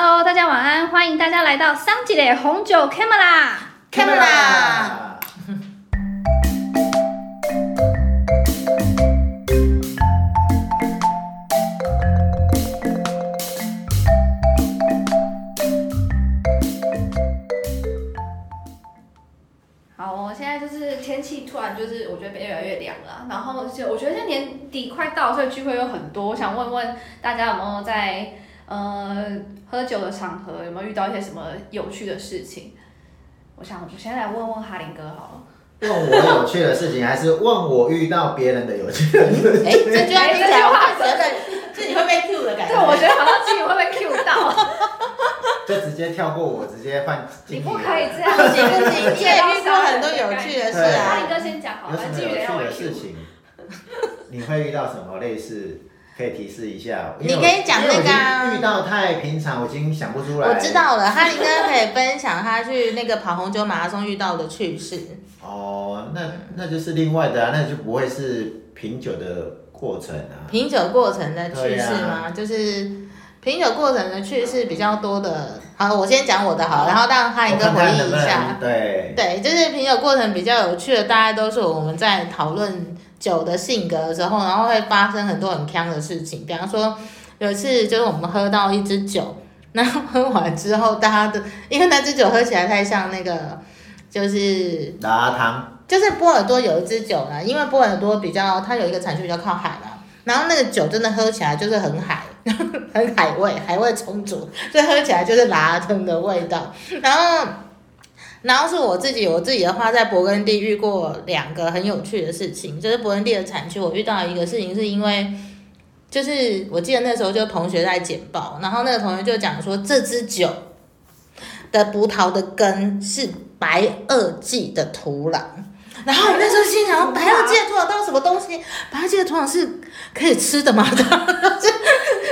Hello，大家晚安，欢迎大家来到桑吉的红酒 Camera。Camera 好，我现在就是天气突然就是我觉得越来越凉了啊，然后就我觉得现在年底快到，所以聚会有很多。我想问问大家有没有在呃喝酒的场合有没有遇到一些什么有趣的事情？我想我先来问问哈林哥好了。问我有趣的事情，还是问我遇到别人的有趣的事哎、情？这句话听起来我会觉得自己会被 Q 的感觉对，我觉得好像自己会被 Q 到，就直接跳过我，直接换你不可以这样，不行不行，你也遇到很多有趣的事啊哈林。哥先讲好了，有什么有趣的事。情？你会遇到什么类似？可以提示一下。你可以讲那个遇到太平常，我已经想不出来。我知。道了，哈林哥可以分享他去那个跑红酒马拉松遇到的趣事。哦，那那就是另外的啊，那就不会是品酒的过程啊。品酒过程的趣事对吗？就是品酒过程的趣事比较多的。好，我先讲我的好，然后让哈林哥回忆看能能一下。对。对，就是品酒过程比较有趣的，大概都是我们在讨论酒的性格的时候，然后会发生很多很坑的事情。比方说，有一次就是我们喝到一支酒，然后喝完之后，大家的因为那支酒喝起来太像那个，就是拉汤。就是波尔多有一支酒呢，因为波尔多比较它有一个产区比较靠海嘛，然后那个酒真的喝起来就是很海，很海味，海味充足，所以喝起来就是拉汤的味道。然后，然后是我自己我自己的话，在勃艮第遇过两个很有趣的事情，就是勃艮第的产区，我遇到一个事情是因为。就是我记得那时候就同学在简报，然后那个同学就讲说这支酒的葡萄的根是白垩纪的土壤，然后我那时候心想，白垩纪的土壤到底什么东西？白垩纪的土壤是可以吃的吗？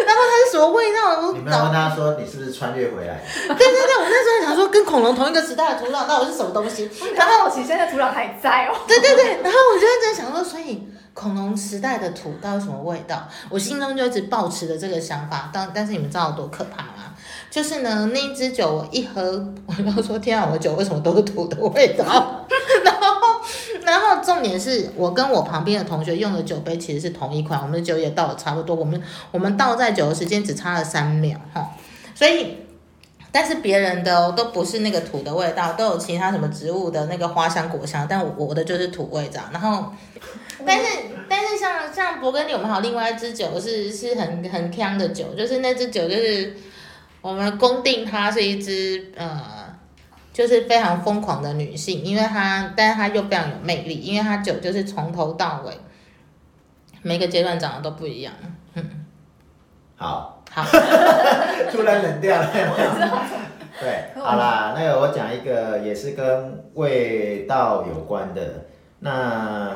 然后它是什么味道？我你没有问他说你是不是穿越回来？对对对，我那时候想说跟恐龙同一个时代的土壤到底是什么东西？然后我其实现在土壤还在哦。对对对，然后我就在想说，所以恐龙时代的土到底什么味道？我心中就一直抱持着这个想法，但但是你们知道有多可怕吗？就是呢，那一支酒我一喝，我就说天啊，我的酒为什么都是土的味道？然后，然后重点是我跟我旁边的同学用的酒杯其实是同一款，我们的酒也倒的差不多，我们我们倒在酒的时间只差了三秒哈，所以。但是别人的都不是那个土的味道，都有其他什么植物的那个花香果香，但我我的就是土味这样。然后，但是但是像像勃艮第，我们还有另外一支酒是是很很香的酒，就是那支酒就是我们公定它是一支呃，就是非常疯狂的女性，因为她但是她又非常有魅力，因为她酒就是从头到尾每个阶段长得都不一样。好，好，突然冷掉了。对，好啦，那个我讲一个也是跟味道有关的。那，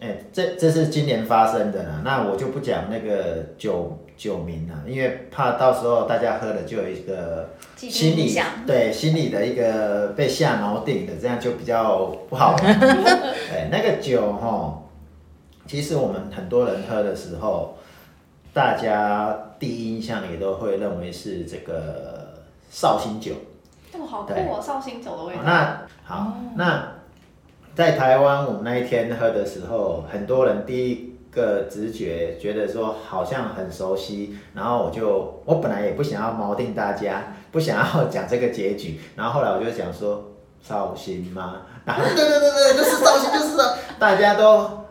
哎、这这是今年发生的啦。那我就不讲那个酒酒名啊，因为怕到时候大家喝了就有一个心理对心理的一个被下锚定的，这样就比较不好玩。对，那个酒哈，其实我们很多人喝的时候，大家第一印象也都会认为是这个绍兴酒。哦，好酷对哦，绍兴酒的味道。那好，那在台湾我们那一天喝的时候，很多人第一个直觉觉得说好像很熟悉，然后我就我本来也不想要锚定大家，不想要讲这个结局，然后后来我就想说绍兴吗？然后对对对对，就是绍兴，就是，大家都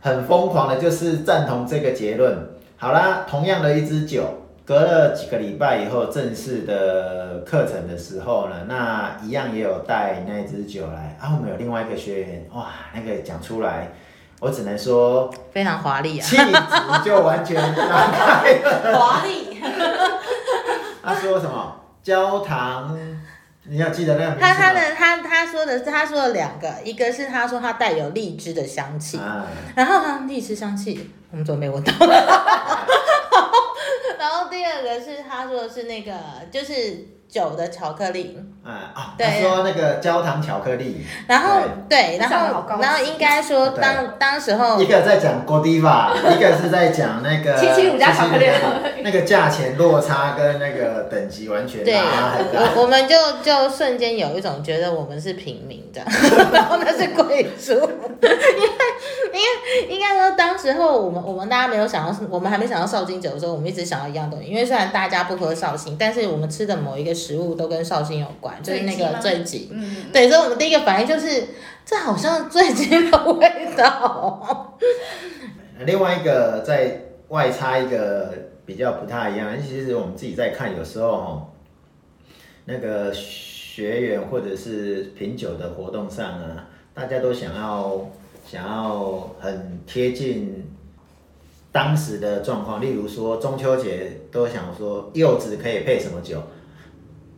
很疯狂的，就是赞同这个结论。好啦，同样的一支酒，隔了几个礼拜以后，正式的课程的时候呢，那一样也有带那支酒来啊。我们有另外一个学员，哇，那个讲出来，我只能说非常华丽啊！气质就完全拉开了。华丽。他说什么焦糖？你要记得那？他他的他他说的是他说了两个，一个是他说他带有荔枝的香气，啊，然后他荔枝香气我们怎么没闻到？然 然后第二个是他说的是那个就是酒的巧克力，嗯啊，对。他说那个焦糖巧克力，然后对，然后想得好高级。然后应该说对。当当时候一个在讲 Godiva，一个是在讲那个775加巧克力。775那个价钱落差跟那个等级完全对，拉很大。我我们就就瞬间有一种觉得我们是平民的，然后那是贵族，因为因为应该说当时候我们我们大家没有想到，我们还没想到绍兴酒的时候，我们一直想到一样东西，因为虽然大家不喝绍兴，但是我们吃的某一个食物都跟绍兴有关，就是那个醉醉鸡。嗯，对，所以我们第一个反应就是，这好像醉鸡的味道。另外一个在外插一个比较不太一样，其实我们自己在看，有时候哦，那个学员或者是品酒的活动上啊，大家都想要想要很贴近当时的状况，例如说中秋节都想说柚子可以配什么酒。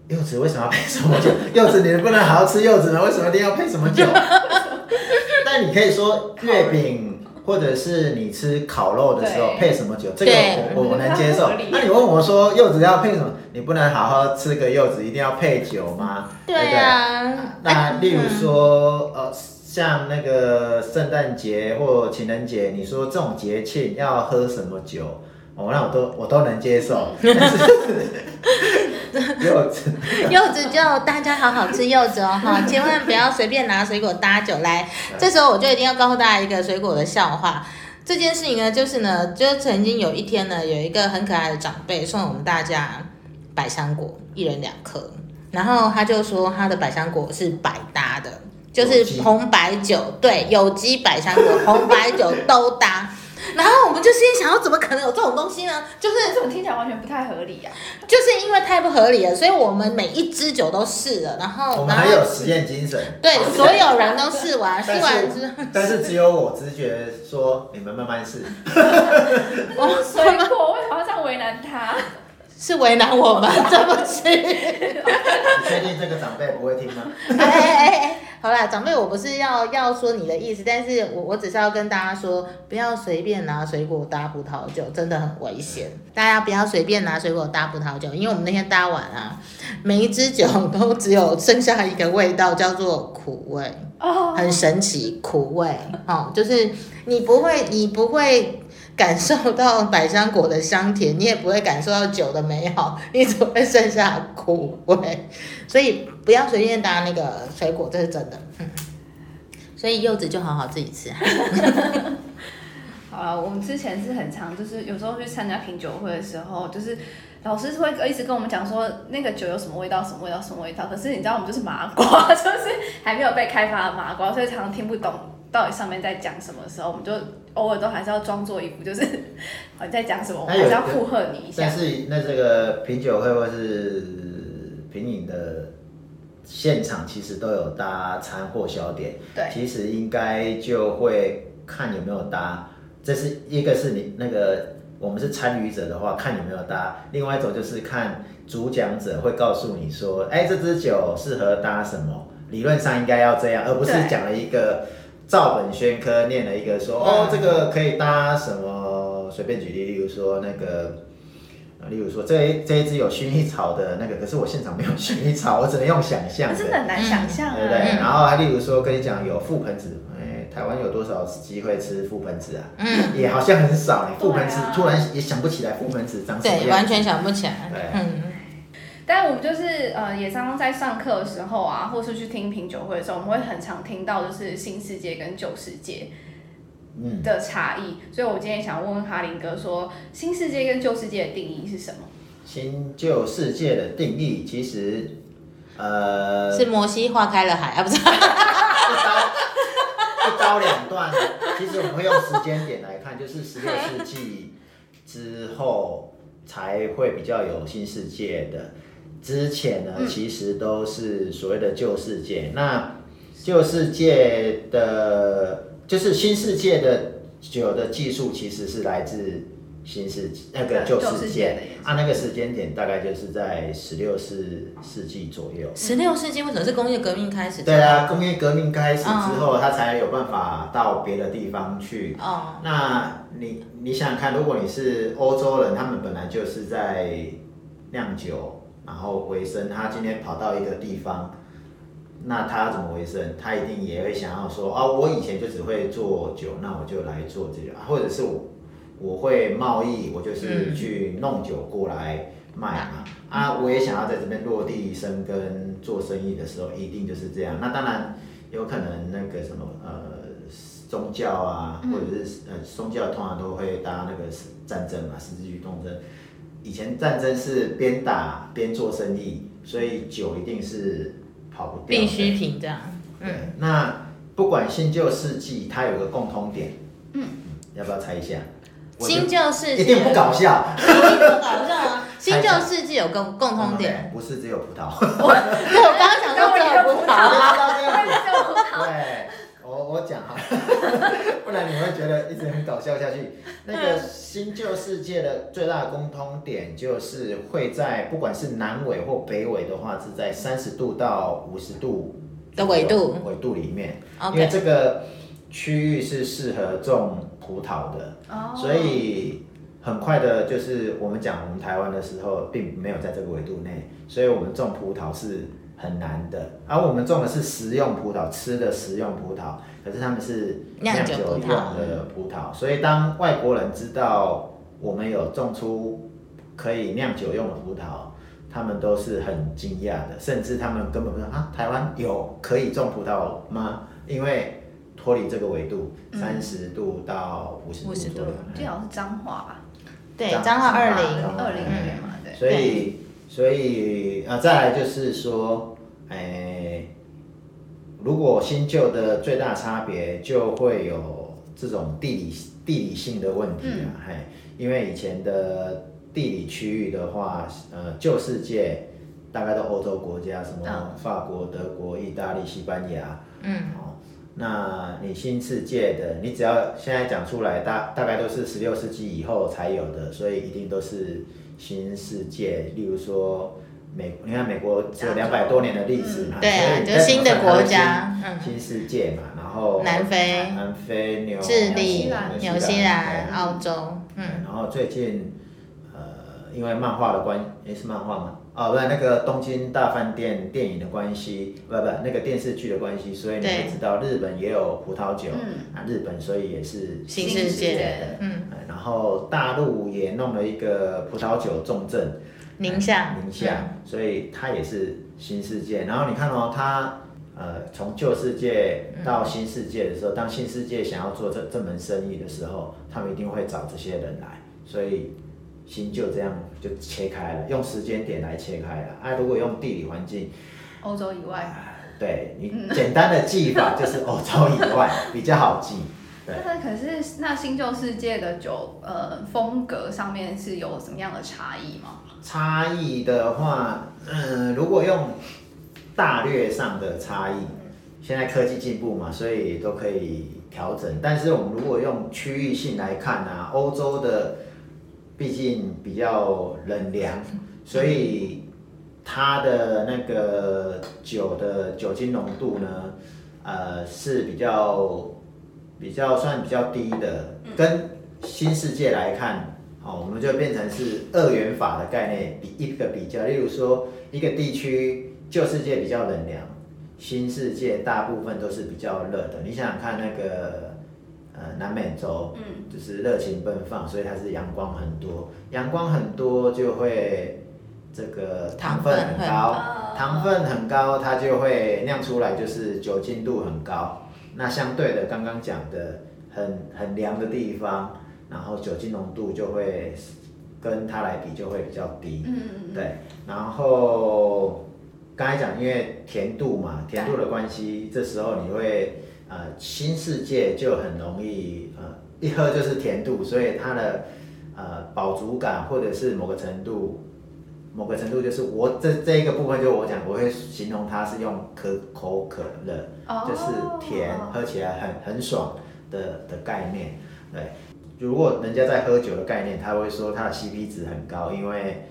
柚子为什么要配什么酒？柚子你能不能好好吃柚子呢？为什么一定要配什么酒？但你可以说月饼，或者是你吃烤肉的时候配什么酒，这个我我我能接受。那你问我说柚子要配什么？你不能好好吃个柚子，一定要配酒吗？对？啊，那例如说，呃，像那个圣诞节或情人节，你说这种节庆要喝什么酒？哦，那我都我都能接受，但是 柚子 柚子就大家好好吃柚子哦哈，千万不要随便拿水果搭酒来。这时候我就一定要告诉大家一个水果的笑话。这件事情呢，就是呢，就曾经有一天呢，有一个很可爱的长辈送我们大家百香果，一人两颗，然后他就说他的百香果是百搭的，就是红白酒，对，有机百香果、红白酒都搭。然后我们就心里想，要怎么可能有这种东西呢？就是这种听起来完全不太合理啊呀、就是因为太不合理了，所以我们每一支酒都试了，然后我们还有实验精神。对所有人都试完，试完之后，但是只有我直觉说，你们慢慢试。我水果 为什么要这样为难他？是为难我们，对不起。你确定这个长辈不会听吗？哎哎哎哎，好啦，长辈，我不是要要说你的意思，但是我我只是要跟大家说，不要随便拿水果搭葡萄酒，真的很危险。大家不要随便拿水果搭葡萄酒，因为我们那天搭完啊，每一支酒都只有剩下一个味道，叫做苦味。哦，很神奇，苦味哦，就是你不会，你不会感受到百香果的香甜，你也不会感受到酒的美好，你只会剩下苦味，所以不要随便搭那个水果，这是真的。嗯，所以柚子就好好自己吃。好了，我们之前是很常，就是有时候去参加品酒会的时候，就是老师会一直跟我们讲说那个酒有什么味道，什么味道，什么味道。可是你知道我们就是麻瓜，就是还没有被开发的麻瓜，所以常常听不懂到底上面在讲什么的时候，我们就偶尔都还是要装作一副就是 好你在讲什么，我们还是要附和你一下但。是那这个品酒会或是品饮的现场，其实都有搭餐或小点。对其实应该就会看有没有搭。这是一个是你那个我们是参与者的话，看有没有搭；另外一种就是看主讲者会告诉你说，哎，这支酒适合搭什么，理论上应该要这样，而不是对讲了一个照本宣科，念了一个说，哦，这个可以搭什么，随便举例，例如说那个。啊，例如说这一这一支有薰衣草的那个，可是我现场没有薰衣草，我只能用想象的。真的很难想象对不对？啊！然后还例如说跟你讲有覆盆子，哎，台湾有多少机会吃覆盆子啊？嗯，也好像很少。你覆盆子啊突然也想不起来覆盆子长什么样对，完全想不起来。对嗯，但我们就是呃，也常常在上课的时候啊，或是去听品酒会的时候，我们会很常听到就是新世界跟旧世界嗯，的差异。所以我今天想问问哈林哥说，新世界跟旧世界的定义是什么？新旧世界的定义其实，呃，是摩西化开了海啊，不是？一刀一刀两断。其实我们会用时间点来看，就是十六世纪之后才会比较有新世界的。之前呢，嗯其实都是所谓的旧世界。那旧世界的，就是新世界的酒的技术，其实是来自新世纪那个旧旧世界啊，那个时间点大概就是在十六世世纪左右。十六世纪为什么是工业革命开始？对啊，工业革命开始之后，他才有办法到别的地方去。哦，那你你想想看，如果你是欧洲人，他们本来就是在酿酒，然后为生，他今天跑到一个地方，那他怎么为生？他一定也会想要说，啊，我以前就只会做酒，那我就来做这个，或者是我我会贸易，我就是嗯去弄酒过来卖嘛。啊，我也想要在这边落地生根做生意的时候，一定就是这样。那当然有可能那个什么呃宗教啊，或者是呃宗教通常都会搭那个战争嘛，十字军东征。以前战争是边打边做生意，所以酒一定是跑不掉的。必需品这样。嗯，那不管新旧世纪，它有个共通点。嗯，要不要猜一下？新旧世纪一定不搞笑。一定不搞笑啊！新旧世纪有共共通点，不是只有葡萄。对，我刚刚想说只有葡萄啊。对，我我讲哈，不然你会觉得一直很搞笑下去。那个新旧世界的最大的共通点就是会在不管是南纬或北纬的话，是在三十度到五十度的纬度。纬度里面，因为这个区域是适合种葡萄的。哦。所以很快的，就是我们讲我们台湾的时候，并没有在这个纬度内，所以我们种葡萄是很难的。而我们种的是食用葡萄，吃的食用葡萄，可是他们是酿酒用的葡萄。所以当外国人知道我们有种出可以酿酒用的葡萄，他们都是很惊讶的，甚至他们根本不知道啊，台湾有可以种葡萄吗？因为脱离这个纬度，三十度到五十度50度左右。最好像是彰化吧？对，彰化二零，二零那边嘛，对。所以，所以啊，再来就是说，哎、如果新旧的最大差别就会有这种地理地理性的问题啊，嘿，因为以前的地理区域的话，呃，旧世界大概都欧洲国家，什么嗯。法国、德国、意大利、西班牙，嗯，哦，那你新世界的，你只要现在讲出来，大大概都是十六世纪以后才有的，所以一定都是新世界。例如说美，你看美国只有两百多年的历史嘛，对啊就新的国家新新世界嘛，然后南非、南非、纽智利、纽西兰澳洲，对嗯，然后最近，呃，因为漫画的关，诶是漫画吗？哦，不是那个东京大饭店电影的关系，不不，那个电视剧的关系，所以你对。会知道日本也有葡萄酒，嗯。啊，日本所以也是新世界的，嗯，呃然后大陆也弄了一个葡萄酒重镇，宁夏，宁夏，所以它也是新世界。然后你看哦，它呃从旧世界到新世界的时候，当新世界想要做这这门生意的时候，他们一定会找这些人来，所以新旧这样就切开了，用时间点来切开了。啊，如果用地理环境，欧洲以外，对你简单的记法 就是欧洲以外比较好记。对那可是那新旧世界的酒，呃，风格上面是有什么样的差异吗？差异的话，嗯，如果用大略上的差异，现在科技进步嘛，所以都可以调整。但是我们如果用区域性来看啊，欧洲的毕竟比较冷凉，所以它的那个酒的酒精浓度呢，呃，是比较比较算比较低的，跟新世界来看。哦，我们就变成是二元法的概念，比一个比较，例如说一个地区旧世界比较冷凉，新世界大部分都是比较热的。你想想看，那个呃南美洲，嗯，就是热情奔放，所以它是阳光很多，阳光很多就会这个糖分很高，哦糖分很高，它就会酿出来就是酒精度很高。那相对的，刚刚讲的很很凉的地方，然后酒精浓度就会跟它来比就会比较低。嗯嗯嗯，对，然后刚才讲，因为甜度嘛，甜度的关系，这时候你会呃新世界就很容易呃一喝就是甜度，所以它的呃饱足感或者是某个程度。某个程度就是我这这一个部分，就我讲，我会形容它是用可口可乐，哦就是甜，喝起来很很爽的的概念。对，如果人家在喝酒的概念，他会说它的 CP 值很高，因为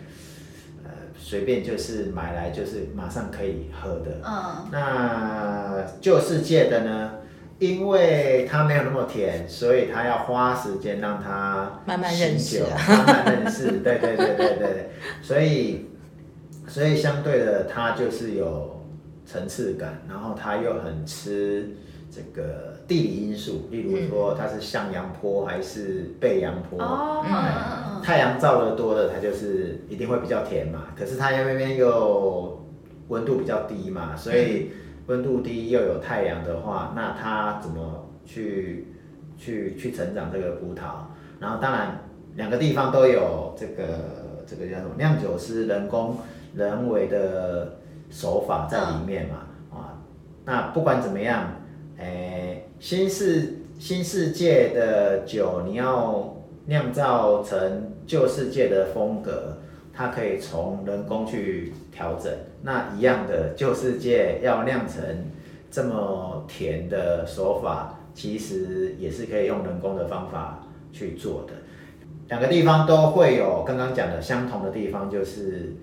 呃随便就是买来就是马上可以喝的。嗯，那旧世界的呢？因为它没有那么甜，所以它要花时间让它慢慢认识醒酒慢慢认识。对对对对对，所以所以相对的，它就是有层次感，然后它又很吃这个地理因素，例如说它是向阳坡还是背阳坡。太阳照的多的，它就是一定会比较甜嘛。可是它那边又温度比较低嘛，所以温度低又有太阳的话，那它怎么去去去成长这个葡萄？然后当然两个地方都有这个这个叫什么酿酒师人工人为的手法在里面嘛，啊，那不管怎么样，诶、新世新世界的酒你要酿造成旧世界的风格，它可以从人工去调整。那一样的旧世界要酿成这么甜的手法，其实也是可以用人工的方法去做的。两个地方都会有刚刚讲的相同的地方，就是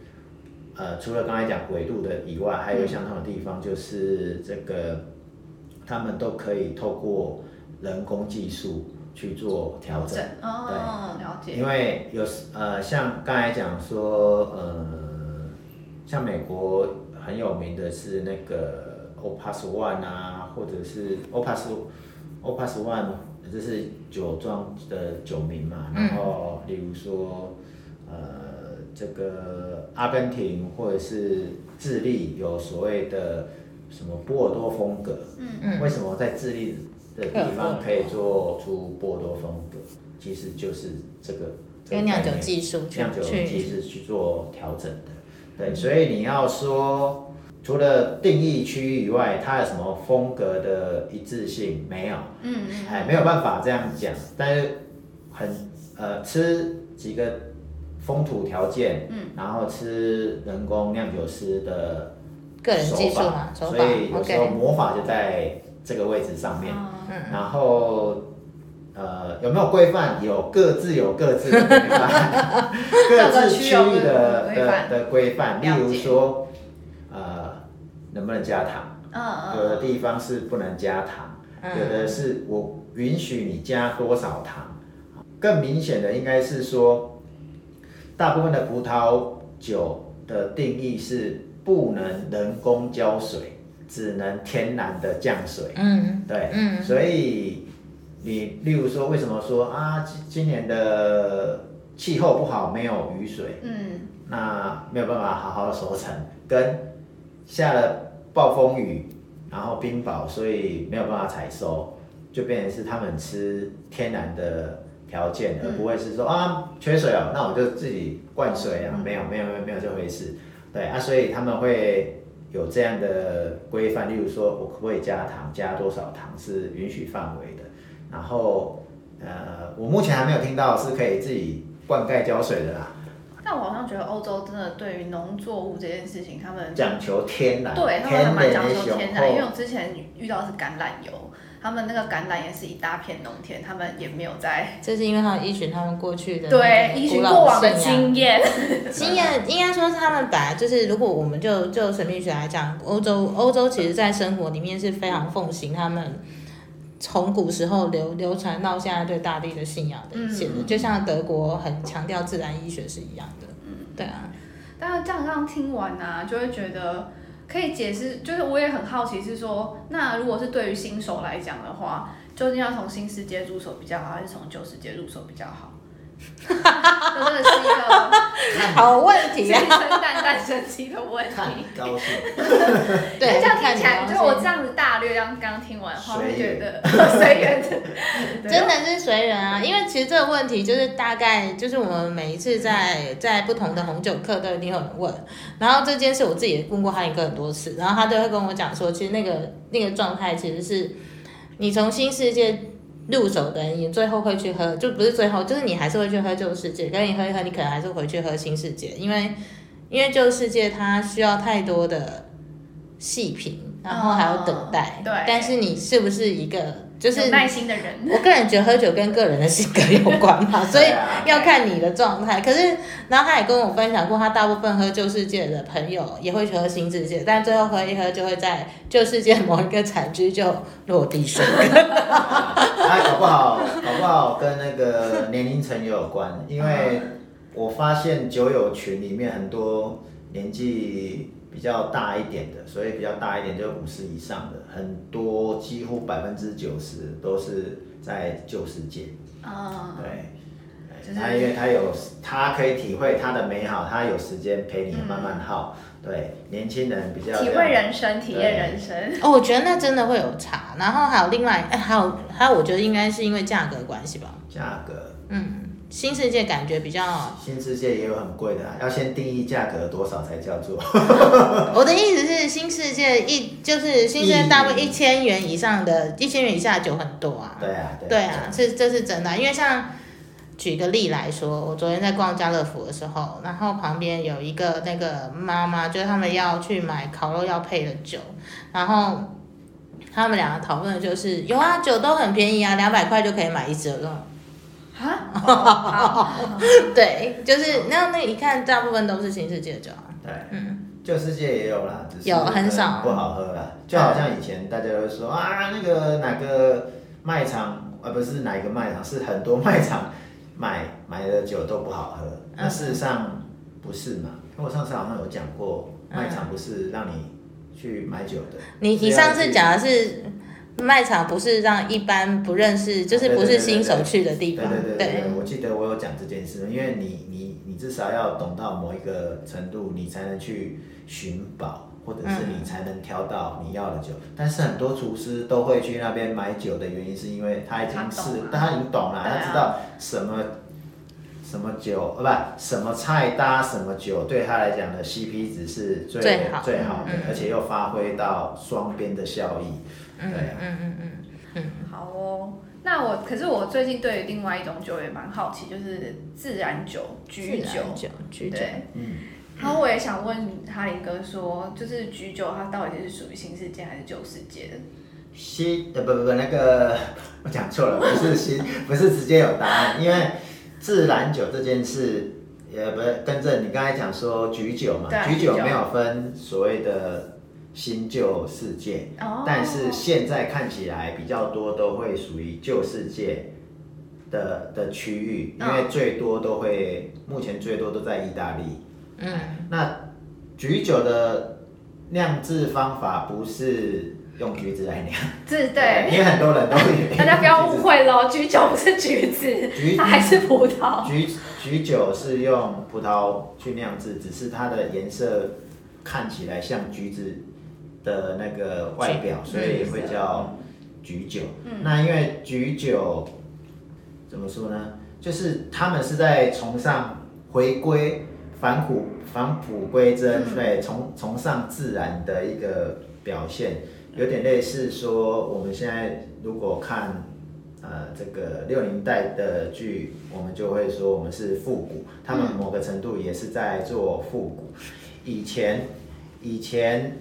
呃，除了刚才讲纬度的以外，还有相同的地方就是这个，他们都可以透过人工技术去做调整。哦，了解。因为有呃，像刚才讲说，呃，像美国很有名的是那个 Opus One 啊，或者是 Opus Opus One，这是酒庄的酒名嘛。然后例如说，呃，这个阿根廷或者是智利有所谓的什么波尔多风格。嗯嗯为什么在智利的地方可以做出波尔多风格？其实就是这个这个用酿酒技术去酿酒去技术去做调整的。对，所以你要说除了定义区域以外，它有什么风格的一致性没有？嗯嗯哎，没有办法这样讲，但是很呃吃几个风土条件，嗯，然后吃人工酿酒师的个人技术手嘛，手所以有时候魔法就在这个位置上面。嗯然后呃有没有规范？有各自有各自的规范，各自区域的的的规范。例如说，呃，能不能加糖？嗯有的嗯地方是不能加糖，嗯有的是我允许你加多少糖。更明显的应该是说，大部分的葡萄酒的定义是不能人工浇水，只能天然的降水。嗯对，嗯所以你例如说，为什么说啊，今今年的气候不好，没有雨水，嗯。那没有办法好好的收成，跟下了暴风雨，然后冰雹，所以没有办法采收，就变成是他们吃天然的条件，而不会是说啊缺水哦，那我就自己灌水啊，没有没有没有没有这回事，对啊，所以他们会有这样的规范，例如说我可不可以加糖，加多少糖是允许范围的，然后呃，我目前还没有听到是可以自己灌溉浇水的啦。但我好像觉得欧洲真的对于农作物这件事情，他们讲求天然，对他们还蛮讲究天然，因为我之前遇到的是橄榄油，他们那个橄榄也是一大片农田，他们也没有在这是因为他们依循他们过去的对依循过往的经验，经验 应该说是，他们本来就是，如果我们就就神秘学来讲，欧洲欧洲其实在生活里面是非常奉行他们从古时候流流传到现在对大地的信仰的一切的，嗯就像德国很强调自然医学是一样的。嗯，对啊，但是这样这样听完啊，就会觉得可以解释，就是我也很好奇是说，那如果是对于新手来讲的话，究竟要从新世界入手比较好，还是从旧世界入手比较好？这真的是一个好问题啊！生蛋蛋生鸡的问看题。你高兴，对，这样看你听起来，就我这样子大略这样刚刚听完的话，会觉得随缘。的，对真的是随缘啊，因为其实这个问题就是大概就是我们每一次在在不同的红酒课都一定有人问，然后这件事我自己也问过哈林哥很多次，然后他都会跟我讲说，其实那个那个状态其实是你从新世界入手的人，你最后会去喝，就不是最后，就是你还是会去喝旧世界，跟你喝一喝，你可能还是回去喝新世界，因为因为旧世界它需要太多的细品，然后还有等待。对但是你是不是一个就是耐心的人。我个人觉得喝酒跟个人的性格有关嘛，所以要看你的状态。可是，然后他也跟我分享过，他大部分喝旧世界的朋友也会去喝新世界，但最后喝一喝就会在旧世界某一个产区就落地生根。啊，搞不好，搞不好跟那个年龄层也有关，因为我发现酒友群里面很多年纪比较大一点的，所以比较大一点就五十以上的，很多几乎百分之九十都是在旧世界。哦，对，就是他因为他有他可以体会他的美好，他有时间陪你慢慢耗。对，年轻人比较体会人生，体验人生。哦，我觉得那真的会有差。然后还有另外，哎，还有还有，我觉得应该是因为价格关系吧。价格。嗯，新世界感觉比较，新世界也有很贵的啊、要先定义价格多少才叫做。我的意思是新世界一就是新世界大部分一一千元以上的，一千元以下的酒很多啊。对啊，对对啊，是这是真的啊，因为像举个例来说，我昨天在逛家乐福的时候，然后旁边有一个那个妈妈，就是他们要去买烤肉要配的酒，然后他们两个讨论的就是有啊，酒都很便宜啊，两百块就可以买一支了。啊，好，对，就是那那一看，大部分都是新世界的酒啊。对，嗯，旧世界也有啦，只是有很少不好喝啦。就好像以前大家都说啊，那个哪个卖场，啊，不是哪一个卖场，是很多卖场买买的酒都不好喝。那事实上不是嘛？因为我上次好像有讲过，卖场不是让你去买酒的。你你上次讲的是卖场不是让一般不认识，就是不是新手去的地方，对对对对，我记得我有讲这件事，因为你你你至少要懂到某一个程度，你才能去寻宝，或者是你才能挑到你要的酒。但是很多厨师都会去那边买酒的原因，是因为他已经是了他已经懂了，啊他知道什么。什么酒，呃，不，什么菜搭什么酒，对他来讲的 CP 值是最最好最好的，嗯而且又发挥到双边的效益。嗯对啊嗯嗯嗯，好哦。那我可是我最近对于另外一种酒也蛮好奇，就是自然酒、居酒。酒。对，嗯，然后我也想问哈林哥说，就是橘酒它到底是属于新世界还是旧世界的？新呃不不不那个我讲错了，不是新，不是直接有答案，因为自然酒这件事，也不是跟着你刚才讲说橘酒嘛对啊，橘酒橘酒没有分所谓的新旧世界，哦。但是现在看起来比较多都会属于旧世界的的区域，因为最多都会目前最多都在意大利。嗯，那橘酒的酿制方法不是用橘子来酿。这对，因为很多人都以 大家不要误会喽，橘酒不是橘子，橘它还是葡萄。橘橘酒是用葡萄去酿制，只是它的颜色看起来像橘子的那个外表，所以会叫菊酒。那因为菊酒怎么说呢？就是他们是在崇尚回归返璞返璞归真，对，崇崇尚自然的一个表现，有点类似说我们现在如果看。呃，这个六零代的剧，我们就会说我们是复古，他们某个程度也是在做复古。以前，以前，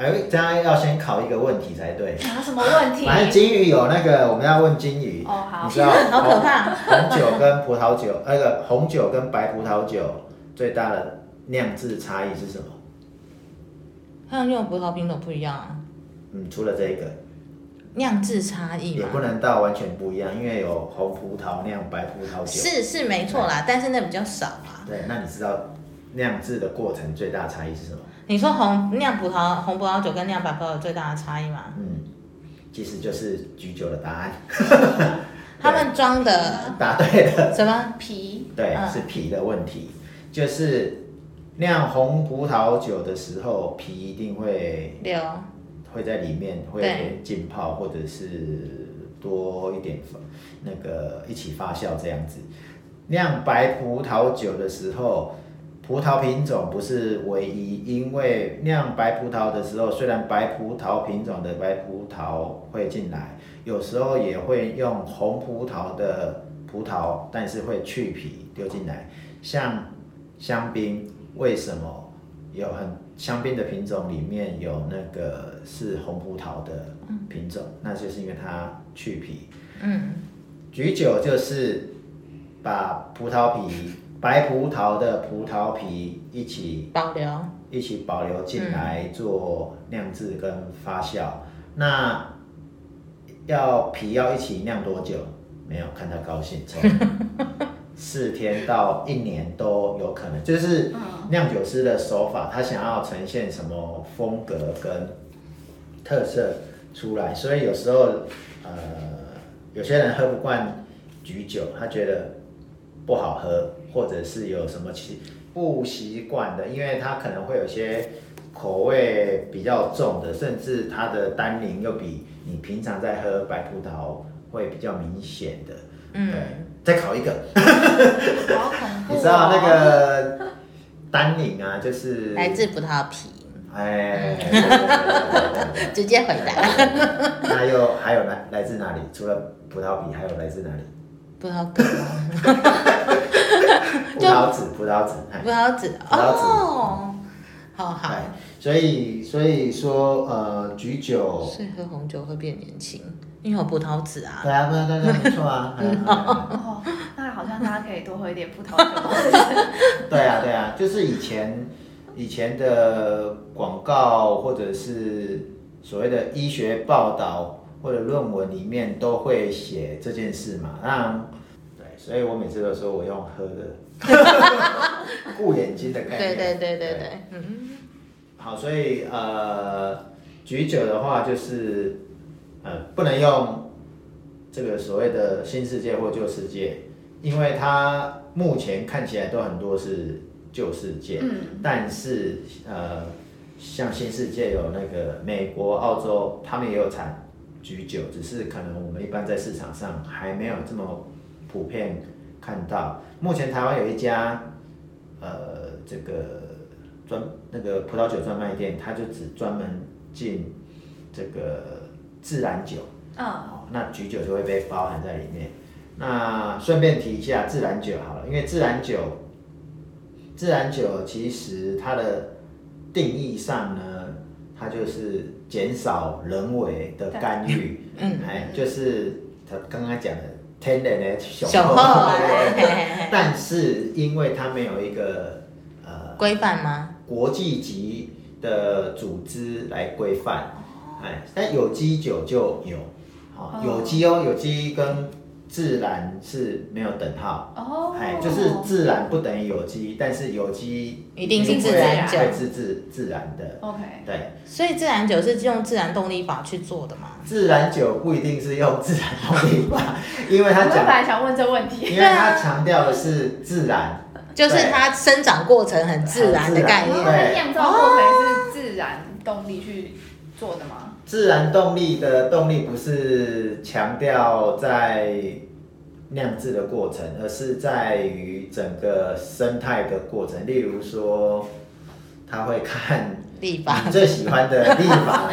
哎，这样要先考一个问题才对。啊，什么问题？反正金鱼有那个，我们要问金鱼。哦好你知道 好可怕红酒跟葡萄酒，那个红酒跟白葡萄酒最大的酿制差异是什么？它的用葡萄品种不一样啊，嗯，除了这个，酿制差异。也不能到完全不一样，因为有红葡萄酿白葡萄酒。是是没错啦，但是那比较少啊。对，那你知道酿制的过程最大差异是什么？你说红酿葡萄红葡萄酒跟酿白葡萄酒最大的差异吗？嗯，其实就是橘酒的答案。他们装的答对了，什么？皮对，嗯是皮的问题，就是酿红葡萄酒的时候，皮一定会流会在里面会对浸泡，或者是多一点那个一起发酵这样子。酿白葡萄酒的时候，葡萄品种不是唯一，因为酿白葡萄的时候，虽然白葡萄品种的白葡萄会进来，有时候也会用红葡萄的葡萄，但是会去皮丢进来。像香槟为什么有很香槟的品种里面有那个是红葡萄的品种，那就是因为它去皮。嗯，菊酒就是把葡萄皮白葡萄的葡萄皮一起保留。一起保留进来做酿制跟发酵。那要皮要一起酿多久？没有看他高兴，从 四天到一年都有可能。就是酿酒师的手法，他想要呈现什么风格跟特色出来，所以有时候呃，有些人喝不惯橘酒，他觉得不好喝，或者是有什么其不习惯的，因为它可能会有些口味比较重的，甚至它的单宁又比你平常在喝白葡萄会比较明显的。嗯，再考一个，好恐怖、哦！你知道那个单宁啊，就是来自葡萄皮。哎，直接回答。那又还有来来自哪里？除了葡萄皮，还有来自哪里？葡萄梗吗？葡萄籽，葡萄籽，哎葡萄籽。葡萄籽哦，好好。哎，所以所以说呃，橘酒，所以喝红酒会变年轻，因为有葡萄籽啊。对啊，对啊，对啊，没错啊。哦，那好像大家可以多喝一点葡萄酒。对啊，对啊，就是以前以前的广告或者是所谓的医学报道或者论文里面都会写这件事嘛。那对，所以我每次都说我用喝的，顾眼睛的概念。对对对对对，嗯，好，所以呃，举酒的话就是呃，不能用这个所谓的新世界或旧世界，因为它目前看起来都很多是旧世界，嗯，但是呃，像新世界有那个美国、澳洲，他们也有产橘酒，只是可能我们一般在市场上还没有这么普遍看到。目前台湾有一家呃这个专那个葡萄酒专卖店，它就只专门进这个自然酒，嗯，哦，那橘酒就会被包含在里面。那顺便提一下自然酒好了，因为自然酒，自然酒其实它的定义上呢，它就是减少人为的干预，嗯，哎，就是他刚刚讲的天然的雄雄厚厚，对对对嘿嘿嘿。但是因为它没有一个呃规范吗？国际级的组织来规范，哎，但有机酒就有，好、哦。有机哦，有机跟自然是没有等号，哦，哎，就是自然不等于有机，但是有机一定是自然酒。会是自自然的，OK，对，所以自然酒是用自然动力法去做的嘛？自然酒不一定是用自然动力法，因为它我本，来想问这问题。因为他强调的是自然，就是它生长过程很自然的概念。酿造过程是自然动力去做的吗？自然动力的动力不是强调在酿制的过程，而是在于整个生态的过程。例如说，他会看立法你最喜欢的立法，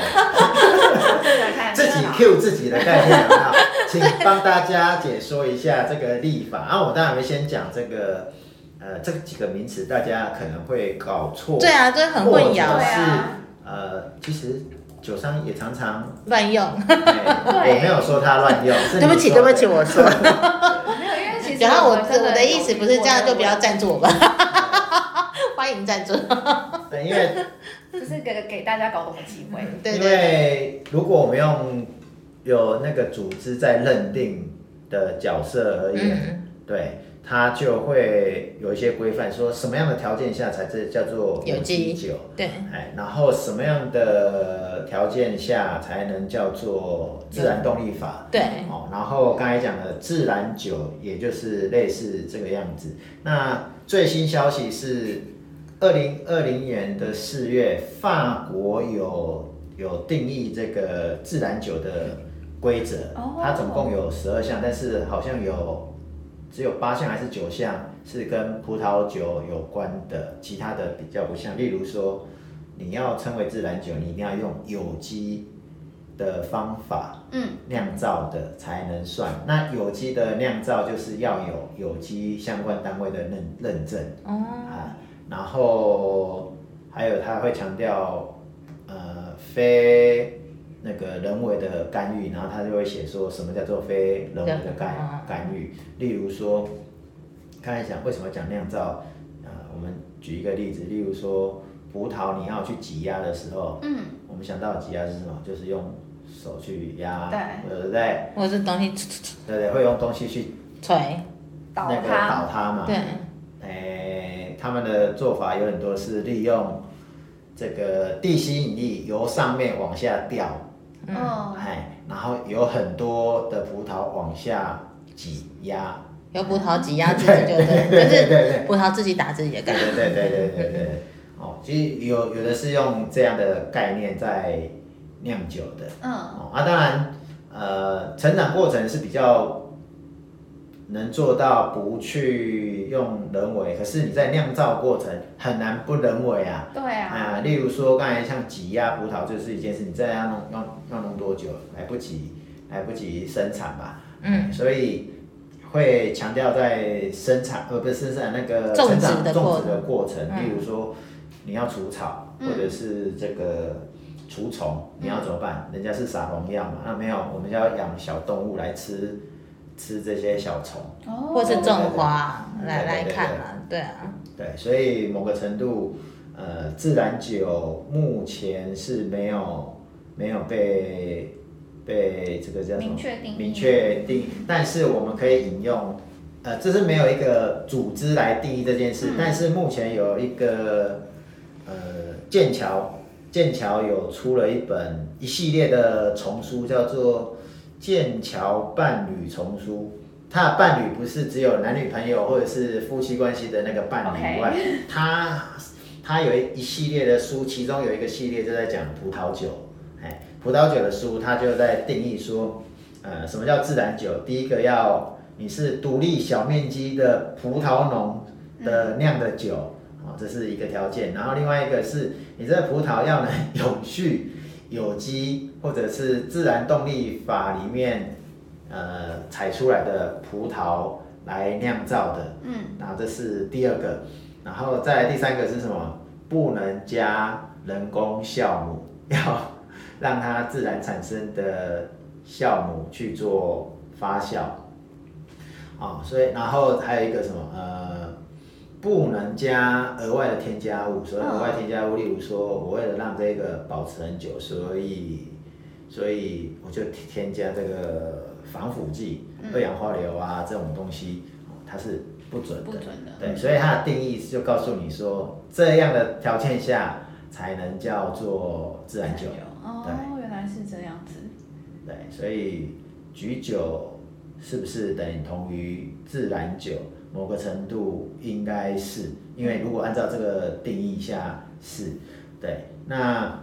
自己 Q 自己的概念有没有？请帮大家解说一下这个立法。啊，我当然会先讲这个，呃，这几个名词大家可能会搞错，对啊，这很混或者淆对，是啊呃，其实酒商也常常。乱用。哎我没有说他乱用，是对不起，对不起，我说。没有，因为其实 然后我我的意思不是这样，就不要，赞助我们，欢迎赞助。对，因为就是给给大家搞懂的机会。因对对对，为如果我们用有那个组织在认定的角色而言，嗯，对，它就会有一些规范，说什么样的条件下才是叫做有机酒，对，哎，然后什么样的条件下才能叫做自然动力法？对，哦，然后刚才讲的自然酒，也就是类似这个样子。那最新消息是，二零二零年的四月，法国有有定义这个自然酒的规则，哦它总共有十二项，但是好像有只有八项还是九项是跟葡萄酒有关的，其他的比较不像。例如说，你要称为自然酒，你一定要用有机的方法，嗯，酿造的才能算。那有机的酿造就是要有有机相关单位的认认证哦，啊，然后还有他会强调呃非那个人为的干预，然后他就会写说什么叫做非人为的干干预，例如说，看一下为什么讲酿造，呃，我们举一个例子，例如说葡萄你要去挤压的时候，嗯，我们想到挤压是什么？就是用手去压，对对不对？或者是东西对对，会用东西去锤，那个它，倒它嘛。对，诶，他们的做法有很多是利用这个地心引力由上面往下掉，嗯，哎，然后有很多的葡萄往下挤压，有葡萄挤压自己就对，就是对对葡萄自己打自己的对感觉。对对对对对。哦，其实有有的是用这样的概念在酿酒的，嗯，哦啊，当然，呃，成长过程是比较能做到不去用人为，可是你在酿造过程很难不人为啊。对啊，啊，例如说刚才像挤压葡萄就是一件事，你这样弄要要弄多久？来不及，来不及生产吧？嗯，所以会强调在生产，呃，不是生产那个种植成长的过种植的过程，嗯例如说你要除草，嗯或者是这个除虫，你要怎么办？人家是撒农药嘛，那没有，我们要养小动物来吃吃这些小虫。哦或是种花来来看嘛，对啊，对，所以某个程度，呃，自然酒目前是没有没有被被这个叫什么？明确定明确定，但是我们可以引用，呃，这是没有一个组织来定义这件事，嗯。但是目前有一个呃剑桥剑桥有出了一本一系列的丛书，叫做《剑桥伴侣丛书》。他的伴侣不是只有男女朋友或者是夫妻关系的那个伴侣以外，他他有一一系列的书，其中有一个系列就在讲葡萄酒，哎，葡萄酒的书，它就在定义说，呃，什么叫自然酒？第一个要你是独立小面积的葡萄农的酿的酒，啊、这是一个条件。然后另外一个是你这葡萄要能永续、有机或者是自然动力法里面。呃采出来的葡萄来酿造的，嗯，然后这是第二个，然后再来第三个是什么？不能加人工酵母，要让它自然产生的酵母去做发酵。啊、所以然后还有一个什么？呃，不能加额外的添加物。所以额外添加物，例如说我为了让这个保持很久，所以所以我就添加这个防腐剂、二氧化硫啊这种东西，哦它是不准的。不准的，对，所以它的定义就告诉你说，这样的条件下才能叫做自然酒。哦，原来是这样子，对，所以举酒是不是等同于自然酒？某个程度应该是，因为如果按照这个定义下是，对，那。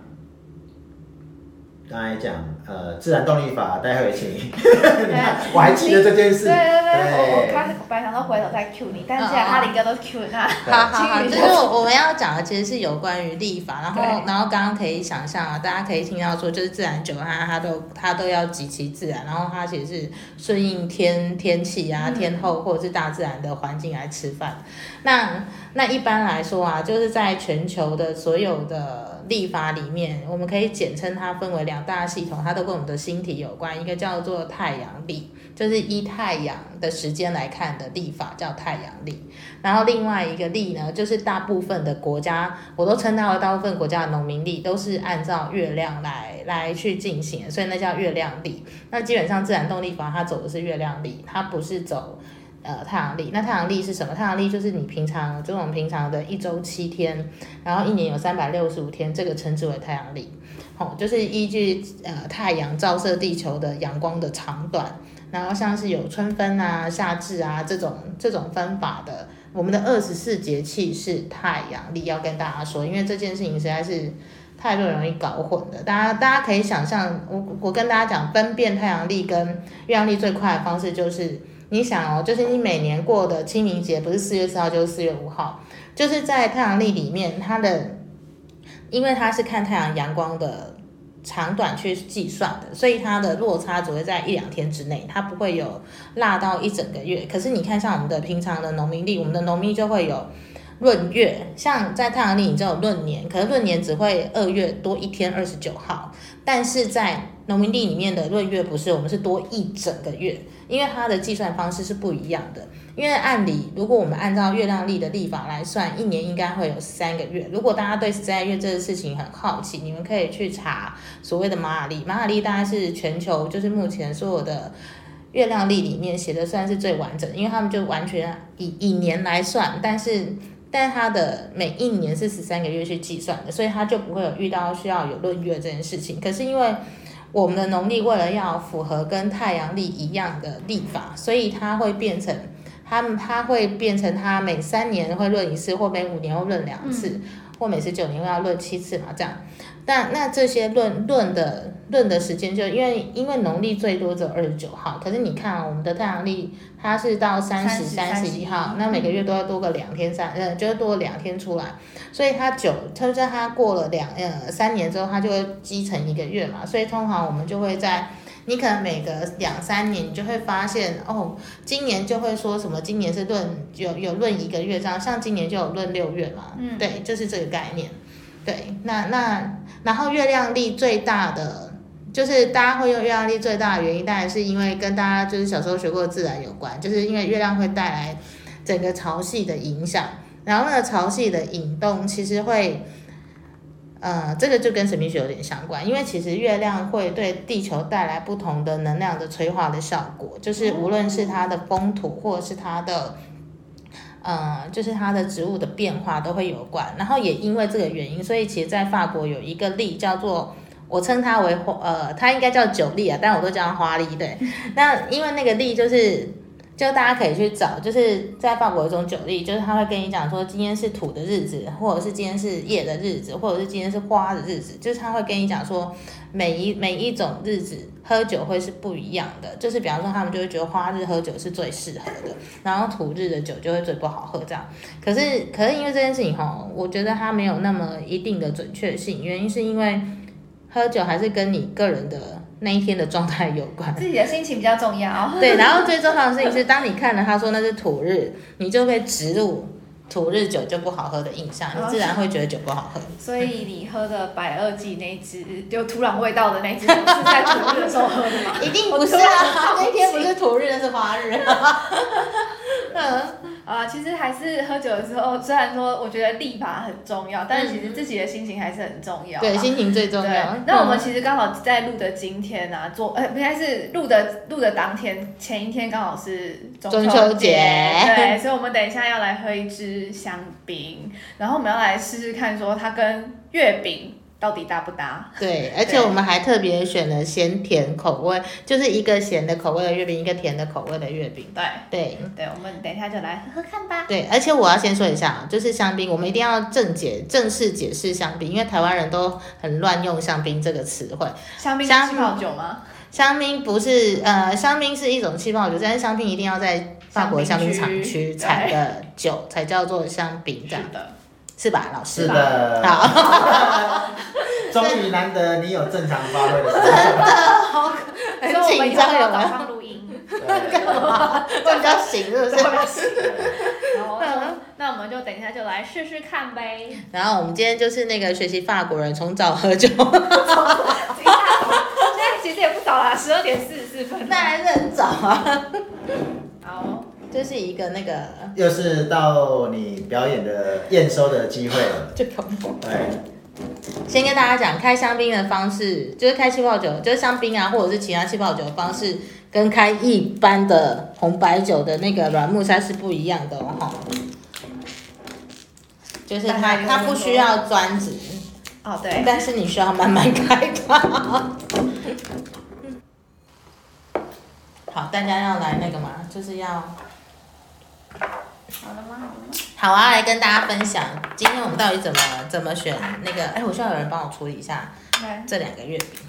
刚才讲呃自然动力法，待会请，你 看我还记得这件事，对对对，我开始本来想说回头再 Q 你，但既然哈林哥都 Q 那，好好好，就是我我们要讲的其实是有关于立法，然后然后刚刚可以想象啊，大家可以听到说，就是自然酒它它都它都要极其自然，然后它其实是顺应天天气啊、嗯。天候或者是大自然的环境来吃饭。那那一般来说啊，就是在全球的所有的立法里面，我们可以简称它分为两大系统，它都跟我们的星体有关，一个叫做太阳历，就是依太阳的时间来看的历法叫太阳历。然后另外一个历呢，就是大部分的国家，我都称它为大部分国家的农民历，都是按照月亮来来去进行，所以那叫月亮历。那基本上自然动力法它走的是月亮历，它不是走呃太阳历。那太阳历是什么？太阳历就是你平常就我们平常的一周七天，然后一年有三百六十五天，这个称之为太阳历。好、就是依据呃太阳照射地球的阳光的长短，然后像是有春分啊、夏至啊这种这种分法的。我们的二十四节气是太阳历，要跟大家说，因为这件事情实在是太多容易搞混的。大家大家可以想象，我我跟大家讲，分辨太阳历跟月亮历最快的方式就是，你想哦，就是你每年过的清明节不是四月四号就是四月五号，就是在太阳历里面，它的因为它是看太阳阳光的长短去计算的，所以它的落差只会在一两天之内，它不会有落到一整个月。可是你看，像我们的平常的农民历，我们的农民就会有闰月，像在太阳历你只有闰年，可是闰年只会二月多一天二十九号，但是在农民历里面的闰月不是，我们是多一整个月，因为它的计算方式是不一样的。因为按理，如果我们按照月亮历的历法来算，一年应该会有三个月。如果大家对十三月这个事情很好奇，你们可以去查所谓的马雅历。马雅历大概是全球就是目前所有的月亮历里面写的算是最完整，因为他们就完全以以年来算，但是但它的每一年是十三个月去计算的，所以它就不会有遇到需要有闰月这件事情。可是因为我们的农历为了要符合跟太阳历一样的历法，所以它会变成。他们他会变成它每三年会论一次，或每五年会论两次，或每十九年会要论七次嘛，这样。但那这些论论的论的时间，就因为因为农历最多只有二十九号，可是你看我们的太阳历，它是到三十三十一号，那每个月都要多个两天三，呃，就是多两天出来，所以它九，它在它过了两呃三年之后，它就会积成一个月嘛，所以通常我们就会在。你可能每隔两三年，你就会发现哦，今年就会说什么，今年是论有有论一个月这样，像今年就有论六月嘛，嗯，对，就是这个概念，对，那那然后月亮力最大的，就是大家会用月亮力最大的原因，当然是因为跟大家就是小时候学过自然有关，就是因为月亮会带来整个潮汐的影响，然后那个潮汐的引动其实会。呃，这个就跟神秘学有点相关，因为其实月亮会对地球带来不同的能量的催化的效果，就是无论是它的风土或者是它的，嗯，就是它的植物的变化都会有关。然后也因为这个原因，所以其实，在法国有一个例叫做，我称它为花，呃，它应该叫酒栗啊，但我都叫它花栗。对，那因为那个栗就是。就大家可以去找，就是在法国有一种酒力，就是他会跟你讲说，今天是土的日子，或者是今天是叶的日子，或者是今天是花的日子，就是他会跟你讲说，每一每一种日子喝酒会是不一样的，就是比方说他们就会觉得花日喝酒是最适合的，然后土日的酒就会最不好喝这样。可是可是因为这件事情哈，我觉得它没有那么一定的准确性，原因是因为喝酒还是跟你个人的。那一天的状态有关，自己的心情比较重要。对，然后最重要的事情是，当你看了他说那是土日，你就被植入土日酒就不好喝的印象，你自然会觉得酒不好喝。所以你喝的百二季那支就土壤味道的那支，是在土日的时候喝的吗？一定不是啊，那天不是土日，那是花日。嗯。啊，其实还是喝酒的时候，虽然说我觉得立法很重要，但是其实自己的心情还是很重要。对，心情最重要。那我们其实刚好在录的今天啊，做呃，应该是录的录的当天，前一天刚好是中秋节。对，所以我们等一下要来喝一支香槟，然后我们要来试试看，说它跟月饼。到底搭不搭？对，而且我们还特别选了咸甜口味，就是一个咸的口味的月饼，一个甜的口味的月饼。对对对，我们等一下就来喝喝看吧。对，而且我要先说一下啊，就是香槟，我们一定要正解正式解释香槟，因为台湾人都很乱用香槟这个词汇。香槟是气泡酒吗？香槟不是，呃，香槟是一种气泡酒，但是香槟一定要在法国香槟厂区产的酒才叫做香槟，这样的。是吧，老师？是的。好。终于难得你有正常发挥的时候。真的好，很紧张，有吗？录音。干嘛？我比较醒，是不是？好，那我们就等一下就来试试看呗。然后我们今天就是那个学习法国人从早喝酒。现在其实也不早啦，十二点四十四分。那还是很早啊。好。这是一个那个，又是到你表演的验收的机会了。就恐怖。对，先跟大家讲开香槟的方式，就是开气泡酒，就是香槟啊，或者是其他气泡酒的方式，跟开一般的红白酒的那个软木塞是不一样的哦。就是它它不需要钻子。哦，对。但是你需要慢慢开它。好，大家要来那个嘛，就是要。好了吗？好啊，来跟大家分享，今天我们到底怎么怎么选那个？哎，我需要有人帮我处理一下这两个月饼。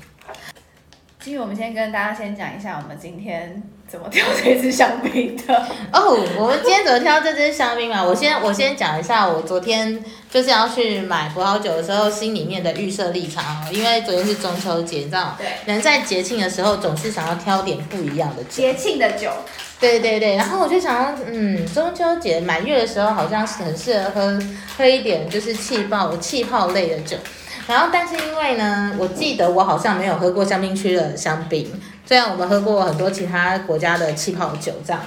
金宇，我们先跟大家先讲一下，我们今天怎么挑这支香槟的。哦，我们今天怎么挑这支香槟嘛？我先我先讲一下，我昨天就是要去买葡萄酒的时候，心里面的预设立场哦。因为昨天是中秋节，你知道吗？对，人在节庆的时候总是想要挑点不一样的酒。节庆的酒，对对对，然后我就想，嗯，中秋节满月的时候好像是很适合喝喝一点就是气泡气泡类的酒。然后，但是因为呢，我记得我好像没有喝过香槟区的香槟，虽然我们喝过很多其他国家的气泡酒这样，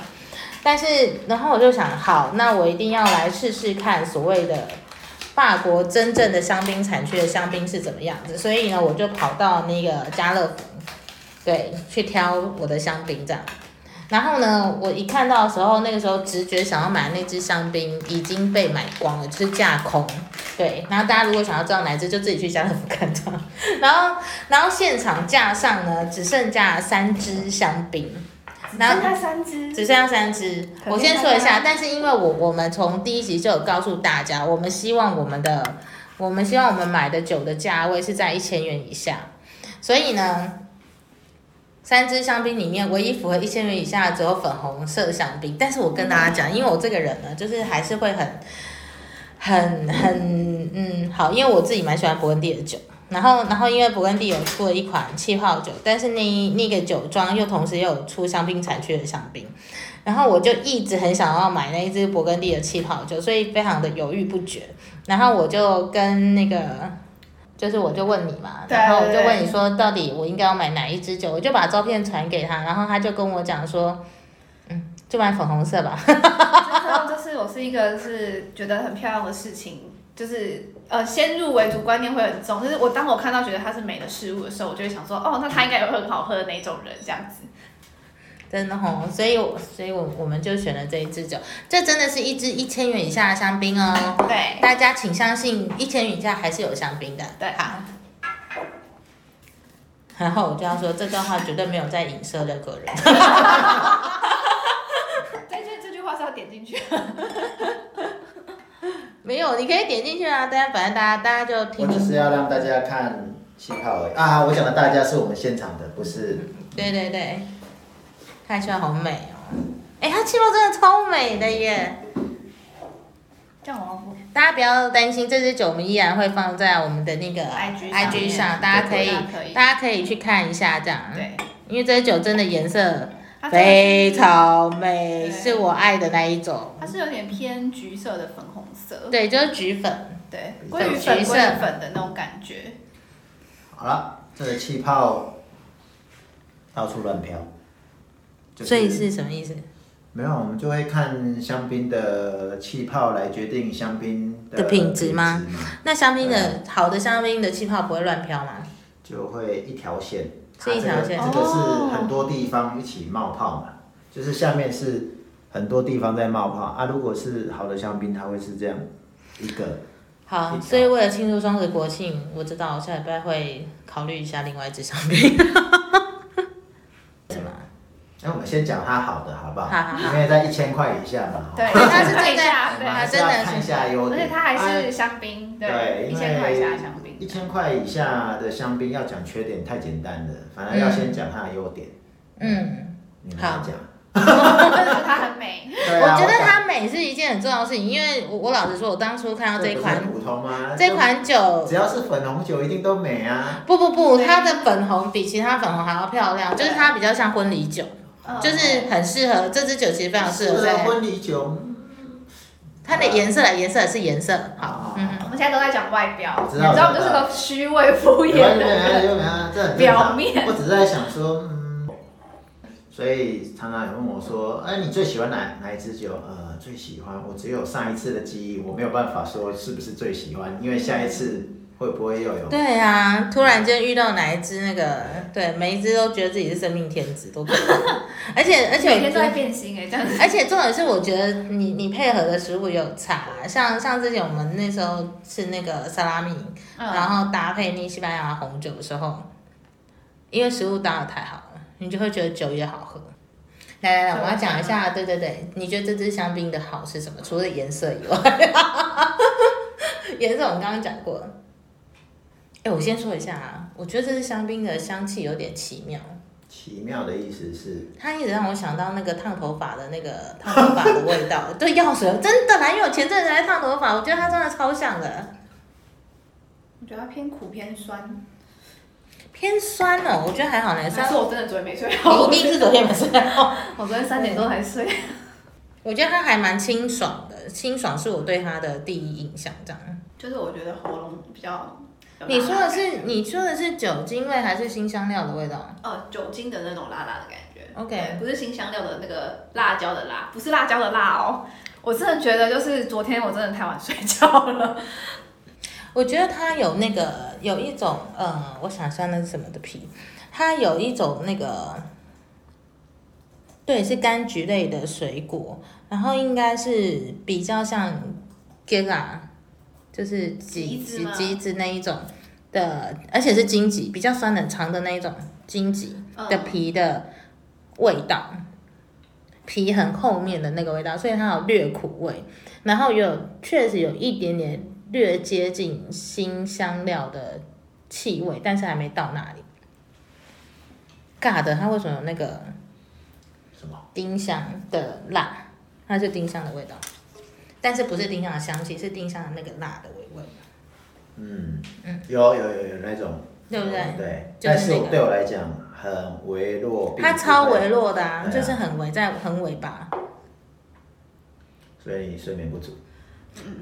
但是然后我就想，好，那我一定要来试试看所谓的法国真正的香槟产区的香槟是怎么样子，所以呢，我就跑到那个家乐福，对，去挑我的香槟这样。然后呢，我一看到的时候，那个时候直觉想要买那支香槟已经被买光了，就是架空。对，然后大家如果想要知道哪支，就自己去家乐福看到。然后，然后现场架上呢，只剩下三支香槟，然后它三只，只剩下三只。我先说一下，但是因为我我们从第一集就有告诉大家，我们希望我们的我们希望我们买的酒的价位是在一千元以下，所以呢。三支香槟里面，唯一符合一千元以下的只有粉红色香槟。但是我跟大家讲，因为我这个人呢，就是还是会很、很、很，嗯，好，因为我自己蛮喜欢勃艮第的酒。然后，然后因为勃艮第有出了一款气泡酒，但是那那个酒庄又同时又有出香槟产区的香槟，然后我就一直很想要买那一支勃艮第的气泡酒，所以非常的犹豫不决。然后我就跟那个。就是我就问你嘛，然后我就问你说，到底我应该要买哪一支酒？我就把照片传给他，然后他就跟我讲说，嗯，就买粉红色吧。然 后就是我是一个是觉得很漂亮的事情，就是呃先入为主观念会很重，就是我当我看到觉得它是美的事物的时候，我就会想说，哦，那它应该有很好喝的那种人这样子。真的吼，所以，所以我我们就选了这一支酒，这真的是一支一千元以下的香槟哦。对，大家请相信，一千元以下还是有香槟的。对，好。然后我就要说，这段话绝对没有在影射任何人。哈哈哈哈哈！这这这句话是要点进去。没有，你可以点进去啊，大家反正大家大家就听。我只是要让大家看气泡而已啊！我讲的大家是我们现场的，不是。对对对。看起来好美哦！哎，它气泡真的超美的耶！这样我大家不要担心，这支酒我们依然会放在我们的那个 IG 上，大家可以大家可以去看一下这样。对，因为这支酒真的颜色非常美，是我爱的那一种。它是有点偏橘色的粉红色。对，就是橘粉。对，鲑鱼粉、鲑鱼粉的那种感觉。好了，这个气泡到处乱飘。所以是什么意思？没有，我们就会看香槟的气泡来决定香槟的品质吗？那香槟的好的香槟的气泡不会乱飘吗？就会一条线，是一条线。这个是很多地方一起冒泡嘛，就是下面是很多地方在冒泡啊。如果是好的香槟，它会是这样一个。好，所以为了庆祝双十国庆，我知道我下礼拜会考虑一下另外一支香槟。那我们先讲它好的，好不好？好好好。因为在一千块以下嘛。对，它是最下，对，它真的是。看一下优点。而且它还是香槟，对，一千块以下香槟。一千块以下的香槟要讲缺点太简单了，反而要先讲它的优点。嗯。你们讲。它 很美。我觉得它美是一件很重要的事情，因为我我老实说，我当初看到这款普通吗？这款酒只要是粉红酒，一定都美啊。不不不，它的粉红比其他粉红还要漂亮，就是它比较像婚礼酒。就是很适合这支酒，其实非常适合在婚礼酒。它的颜色，颜色是颜色，好。嗯，我们现在都在讲外表，你知道，我就是个虚伪敷衍的表面。我只是在想说，嗯，所以常常有问我说，哎，你最喜欢哪哪一支酒？呃，最喜欢，我只有上一次的记忆，我没有办法说是不是最喜欢，因为下一次。会不会又有？对啊，突然间遇到哪一只那个，对，每一只都觉得自己是生命天子，都可以。而且而且每天都在变心哎，这样子。而且重点是，我觉得你你配合的食物有差，像像之前我们那时候吃那个萨拉米，然后搭配那西班牙红酒的时候，因为食物搭的太好了，你就会觉得酒也好喝。来来来，我要讲一下，对对对，你觉得这支香槟的好是什么？除了颜色以外，颜色我们刚刚讲过了。哎、我先说一下啊，我觉得这支香槟的香气有点奇妙，奇妙的意思是，它一直让我想到那个烫头发的那个烫头发的味道，对，药水真的啦，因为我前阵子来烫头发，我觉得它真的超像的，我觉得它偏苦偏酸，偏酸哦，我觉得还好呢，但是。我真的昨天没睡好？你一定是昨天没睡好。我昨天三点多才睡。我觉得它还蛮清爽的，清爽是我对它的第一印象。这样，就是我觉得喉咙比较。有你说的是你说的是酒精味还是新香料的味道？哦酒精的那种辣辣的感觉。OK 不是新香料的那个辣椒的辣，不是辣椒的辣哦。我真的觉得就是昨天我真的太晚睡觉了。我觉得它有那个有一种呃，我想一下那是什么的皮，它有一种那个，对，是柑橘类的水果，然后应该是比较像 g a a 就是橘橘子吗橘子那一种的，而且是荆棘，比较酸的长的那一种荆棘的嗯皮的味道。皮很后面的那个味道，所以它有略苦味，然后有确实有一点点略接近新香料的气味，但是还没到那里。尬的，它为什么有那个什么？丁香的辣？它是丁香的味道，但是不是丁香的香气，是丁香的那个辣的味味。嗯嗯有有有有那种，对不对对，但是就是那个对我来讲很微弱，它超微弱的啊，啊就是很微在很尾巴。所以你睡眠不足。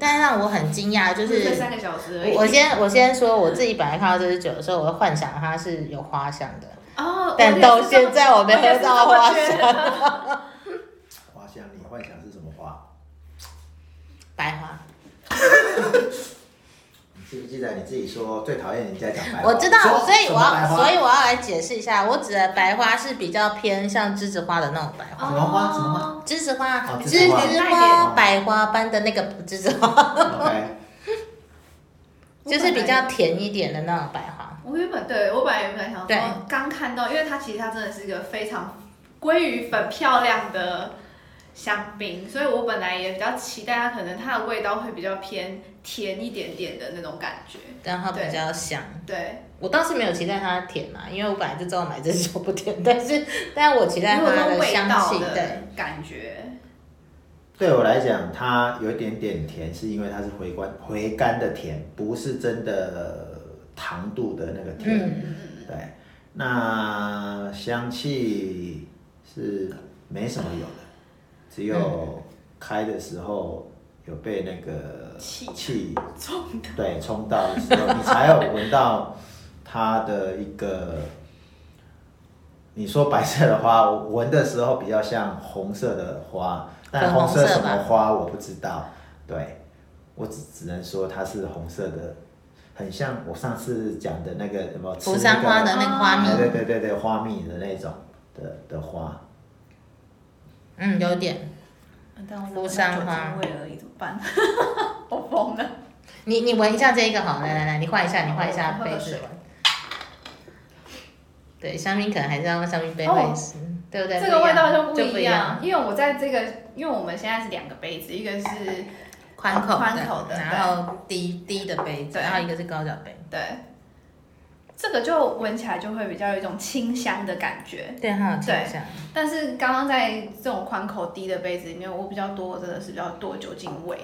但是让我很惊讶，就是睡三个小时而已。我我先我先说，我自己本来看到这支酒的时候，我会幻想它是有花香的，哦，但到现在我没喝到花香。香。花香，你幻想是什么花？白花，你记不记得你自己说最讨厌人家讲白话？我知道，所以我要，所以我要来解释一下，我指的白花是比较偏像栀子花的那种白花，什么花？什么花？栀子花，哦栀栀子花。子花百花般的那个栀子花。就是比较甜一点的那种白花。我原本对我本来原本想对。说，刚看到，因为它其实它真的是一个非常鲑鱼粉漂亮的香槟，所以我本来也比较期待它可能它的味道会比较偏甜一点点的那种感觉。但它比较香，对，我倒是没有期待它甜嘛，因为我本来就知道买这酒不甜，但是，但是我期待它的味香气，道的对，感觉，对我来讲，它有一点点甜，是因为它是回甘回甘的甜，不是真的糖度的那个甜。嗯，对，那香气是没什么有的，只有开的时候有被那个气气冲的。对冲到的时候，你才有闻到它的一个。你说白色的花，我闻的时候比较像红色的花，但红红色什么花我不知道。对，我只只能说它是红色的，很像我上次讲的那个什么吃扶桑花的那那个花蜜，，对对对对对花蜜的那种的的花。嗯，有点。但我扶桑花味而已，怎么办？我疯了。你你闻一下这一个好，来来来，你换一下，你换一下杯子闻。对，香槟可能还是要用香槟杯哦会是，对不对？这个味道就不不一样，，因为我在这个，因为我们现在是两个杯子，一个是宽口的然后低低的杯子，然后一个是高脚杯。对，这个就闻起来就会比较有一种清香的感觉。对，它有清香。但是刚刚在这种宽口低的杯子里面，我比较多真的是比较多酒精味，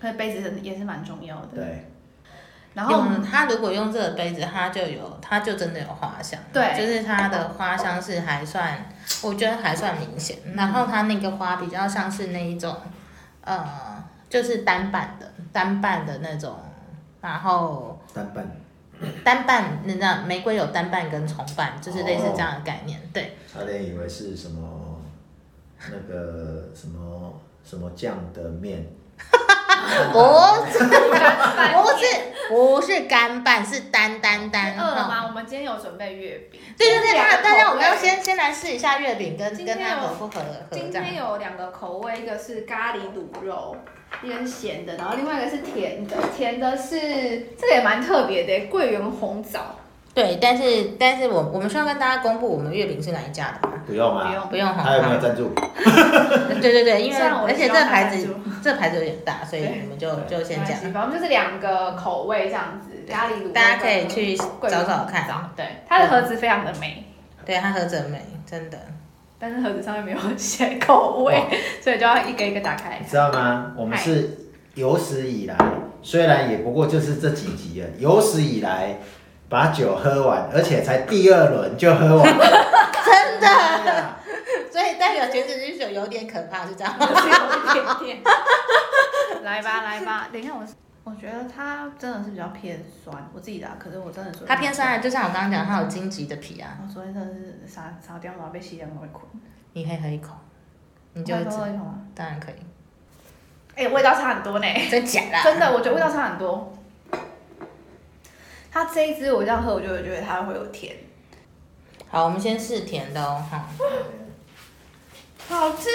所以杯子也是蛮重要的。对，然后用它如果用这个杯子，它就有，它就真的有花香。对就是它的花香是还算，我觉得还算明显。嗯然后它那个花比较像是那一种，呃，就是单瓣的，单瓣的那种，然后单瓣单瓣，你知道玫瑰有单瓣跟重瓣，就是类似这样的概念。对，差点以为是什么那个什么什么酱的面，不是，不是，不是干拌，是单单单。哈饿了吗？我们今天有准备月饼。对对对，大大家我们要先。先先来试一下月饼跟今天跟它有合不合合今这样。天有两个口味，一个是咖喱卤肉，一个是咸的，然后另外一个是甜的。甜的是这个也蛮特别的，桂圆红枣。对，但是但是我我们需要跟大家公布我们月饼是哪一家的吗？不用啊，不用不用哈。还有没有赞助？对对对，因为而且这个牌子这牌子有点大，所以对我们就就先讲。反正就是两个口味这样子，咖喱卤，大家可以去找找看。对，它的盒子非常的美，对，它盒子很美，真的。但是盒子上面没有写口味，所以就要一个一个打开你。知道吗？我们是有史以来，虽然也不过就是这几集了，有史以来把酒喝完，而且才第二轮就喝完了，真的，所以代表全子之酒有点可怕，是这样吗？有一点点。来吧，来吧，等一下我，我觉得它真的是比较偏酸，我自己的啊，可是我真的说它偏酸，就像我刚刚讲，它有荆棘的皮啊，我昨天真的是傻傻掉毛被吸两会困，你可以喝一口，你就喝一口吗？当然可以。哎、味道差很多呢，真假的？真的，我觉得味道差很多。它这一支我这样喝，我就会觉得它会有甜，好，我们先试甜的哦，哈。好吃。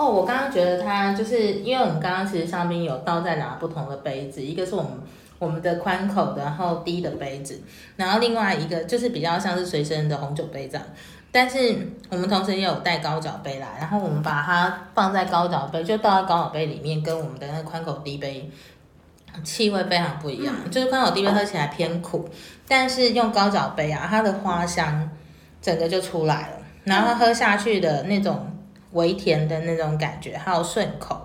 哦，我刚刚觉得它就是因为我们刚刚其实上面有倒在拿不同的杯子，一个是我们我们的宽口的，然后低的杯子，然后另外一个就是比较像是随身的红酒杯这样。但是我们同时也有带高脚杯来，然后我们把它放在高脚杯，就倒在高脚杯里面，跟我们的那个宽口低杯气味非常不一样。就是宽口低杯喝起来偏苦，但是用高脚杯啊，它的花香整个就出来了，然后喝下去的那种微甜的那种感觉，还有顺口，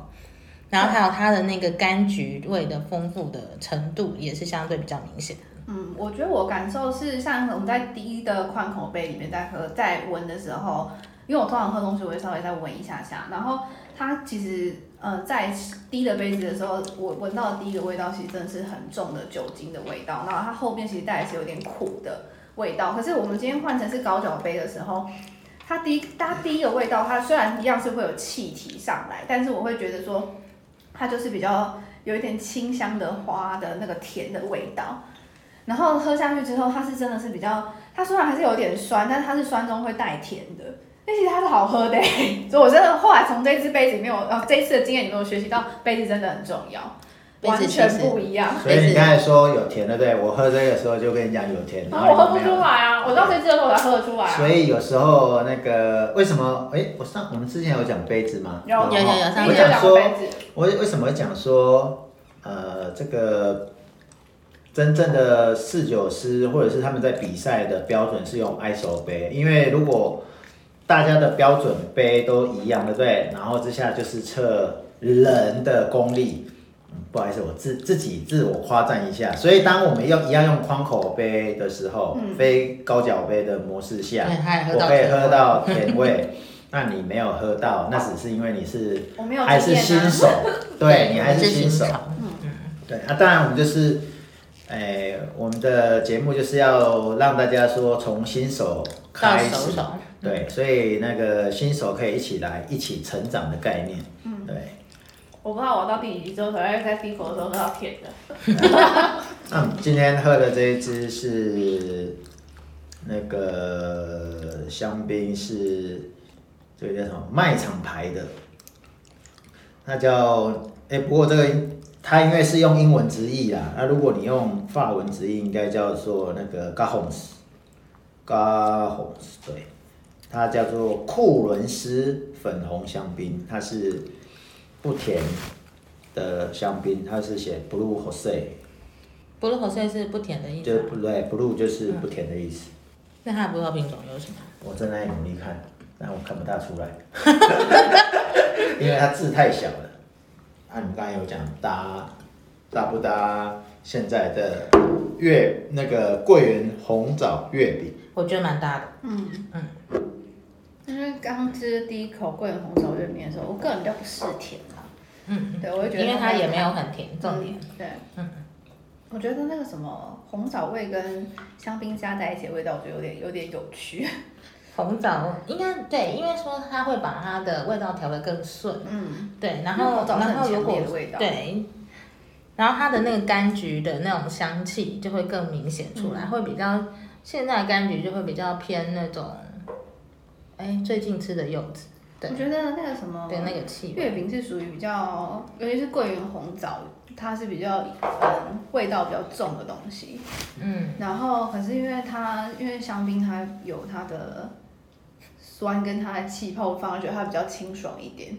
然后还有它的那个柑橘味的丰富的程度也是相对比较明显。嗯，我觉得我感受是像我们在低的宽口杯里面在喝，在闻的时候，因为我通常喝东西我会稍微再闻一下下，然后它其实呃在低的杯子的时候，我闻到的第一个味道其实真的是很重的酒精的味道，然后它后面其实带的是有点苦的味道，可是我们今天换成是高脚杯的时候。它第一，它第一个味道，它虽然一样是会有气体上来，但是我会觉得说，它就是比较有一点清香的花的那个甜的味道。然后喝下去之后，它是真的是比较，它虽然还是有点酸，但是它是酸中会带甜的，而且它是好喝的。所以我真的后来从这支杯子里面，我呃这一次的经验里面，我学习到杯子真的很重要，完全不一样。所以你刚才说有甜，对不对？我喝这个时候就跟你讲有甜，然后我喝不出来啊，我到这支的时候我才喝得出来啊。所以有时候那个为什么？哎，我上我们之前有讲杯子吗？有有有有上你就我讲说，我为什么会讲说，呃，这个真正的侍酒师或者是他们在比赛的标准是用 ISO 杯，因为如果大家的标准杯都一样，对不对？然后之下就是测人的功力。嗯不好意思，我自自己自我夸赞一下。所以当我们用一样用宽口杯的时候，嗯非高脚杯的模式下，我可以喝到甜味。那你没有喝到，那只是因为你是还是。新手，对你还是新手。嗯。对啊，当然我们就是，诶、我们的节目就是要让大家说从新手开始，对，所以那个新手可以一起来一起成长的概念，嗯对。我不知道我到第几集之后才会在第一口的时候喝到甜的。那今天喝的这一支是那个香槟是这个叫什么？卖场牌的，那叫哎、不过这个它因为是用英文直译啦，那如果你用法文直译，应该叫做那个 Gahons，Gahons 对，它叫做库伦斯粉红香槟，它是不甜的香槟，它是写 Blue Jose，blue Jose 是不甜的意思吗。不对，blue 就是不甜的意思。那它的葡萄品种有什么？我正在努力看，但我看不大出来，因为它字太小了。啊，你刚才有讲搭搭不搭现在的月那个桂圆红枣月饼？我觉得蛮搭的。嗯嗯因为刚吃第一口桂圆红枣月饼的时候，我个人比较不嗜甜啦。嗯，对，我会觉得因为它也没有很甜，重点。嗯对，嗯我觉得那个什么红枣味跟香槟加在一起的味道，我觉得有点有点有趣。红枣应该对，因为说它会把它的味道调得更顺。嗯，对，然后然后如果的味道。，对，然后它的那个柑橘的那种香气就会更明显出来，嗯会比较现在的柑橘就会比较偏那种，哎，最近吃的柚子，对我觉得那个什么对那个气味。月饼是属于比较，尤其是桂圆红枣，它是比较嗯味道比较重的东西。嗯，然后可是因为它因为香槟它有它的酸跟它的气泡，我反而觉得它比较清爽一点，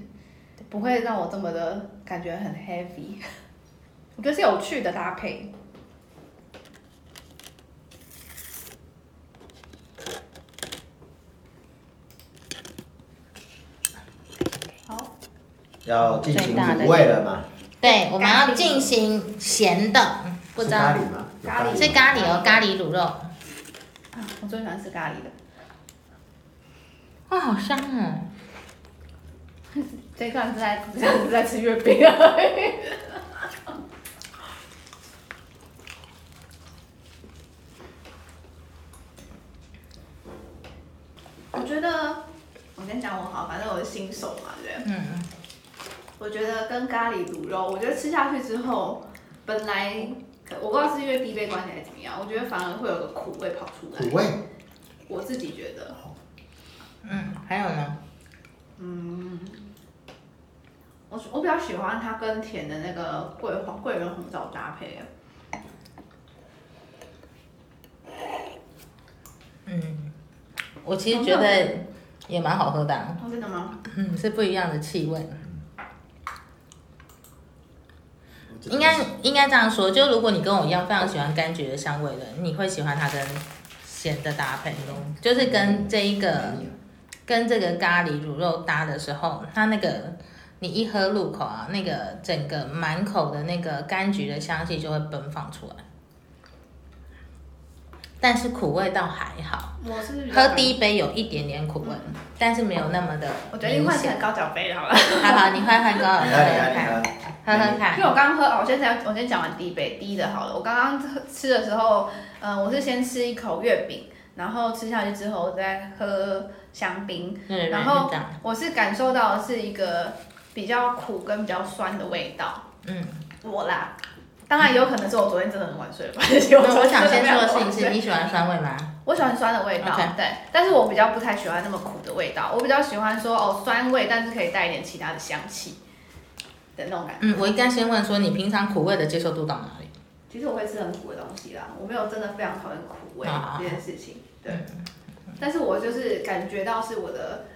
不会让我这么的感觉很 heavy。我觉得是有趣的搭配。要进行最大的卤味了嘛？对，我们要进行咸的，不知道咖喱吗？咖喱是咖喱哦，咖喱卤肉。啊，我最喜欢吃咖喱的。哇，好香哦！这一段是在这样子在吃月饼而已。我觉得，我先讲我好，反正我是新手嘛，对不对？嗯，我觉得跟咖喱卤肉，我觉得吃下去之后，本来我不知道是因为低杯关系还是怎么样，我觉得反而会有个苦味跑出来。苦味，我自己觉得，嗯，还有呢？嗯，我我比较喜欢它跟甜的那个桂花桂圆红枣搭配。嗯，我其实觉得也蛮好喝的啊、哦，真的吗？嗯，是不一样的气味。应该应该这样说，就如果你跟我一样非常喜欢柑橘的香味的，你会喜欢它跟咸的搭配，就是跟这一个跟这个咖喱卤肉搭的时候，它那个你一喝入口啊，那个整个满口的那个柑橘的香气就会奔放出来，但是苦味倒还好，我是喝第一杯有一点点苦味，但是没有那么的我决定。换成高脚杯好了。好好，你换换高你喝因为我看。刚刚喝，哦我先讲，我先讲完第一杯第一的好了。我刚刚吃的时候，嗯、我是先吃一口月饼，然后吃下去之后，我再喝香槟。然后。我是感受到的是一个比较苦跟比较酸的味道。嗯，我啦，当然也有可能是我昨天真的很晚睡的关系。我我想先说的事情是，你喜欢酸味吗？我喜欢酸的味道对，但是我比较不太喜欢那么苦的味道，我比较喜欢说哦酸味，但是可以带一点其他的香气的那种感觉。嗯，我应该先问说你平常苦味的接受度到哪里？其实我会吃很苦的东西啦，我没有真的非常讨厌苦味啊这件事情，对。但是我就是感觉到是我的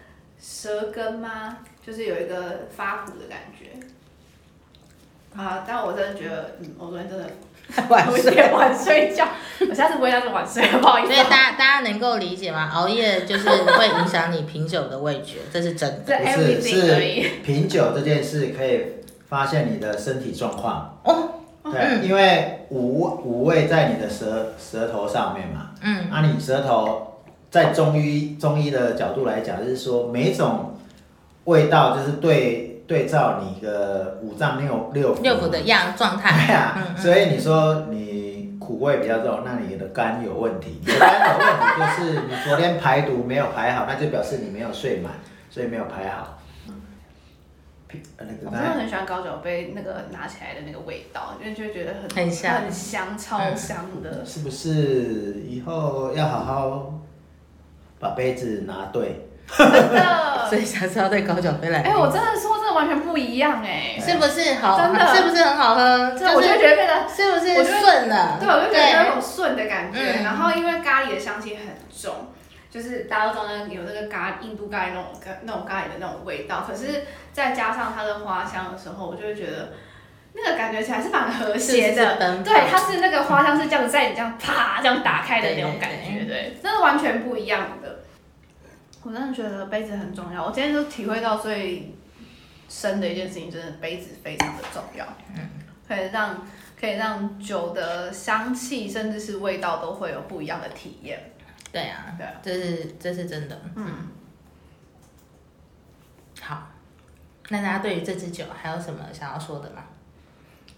舌根吗？就是有一个发苦的感觉。啊，但我真的觉得，嗯，我昨天真的 晚一点晚睡觉，我下次不会这样子晚睡，不好意思哦。所以大家大家能够理解吗？熬夜就是会影响你品酒的味觉，这是真的。不是 everything 而已。是品酒这件事可以发现你的身体状况。哦，对，因为五五味在你的舌舌头上面嘛，嗯，那、你舌头在中医中医的角度来讲，就是说每一种味道就是对对照你的五脏六六腑六腑的样状态对。啊，嗯嗯所以你说你苦味比较重，那你的肝有问题。你的肝有问题，就是你昨天排毒没有排好，那就表示你没有睡满，所以没有排好。我真的很喜欢高脚杯那个拿起来的那个味道，因为就会觉得很很香很香，超香的。是不是以后要好好把杯子拿对？真的 所。以下次要对高脚杯来。哎、我真的说真的完全不一样哎、是不是好？真的是不是很好喝？这我就觉得变得，是不是我觉得顺了？对，我就觉得有种顺的感觉。嗯然后因为咖喱的香气很重，就是大家都知道有那个咖印度咖喱那种那种咖喱的那种味道，可是再加上它的花香的时候，我就会觉得那个感觉起来是蛮和谐的。对，它是那个花香是这样子在你这样啪这样打开的那种感觉，对对，真的完全不一样的。我真的觉得杯子很重要，我今天就体会到最深的一件事情，真的杯子非常的重要，嗯可以让可以让酒的香气甚至是味道都会有不一样的体验。对啊，这是这是真的。嗯，好，那大家对于这支酒还有什么想要说的吗？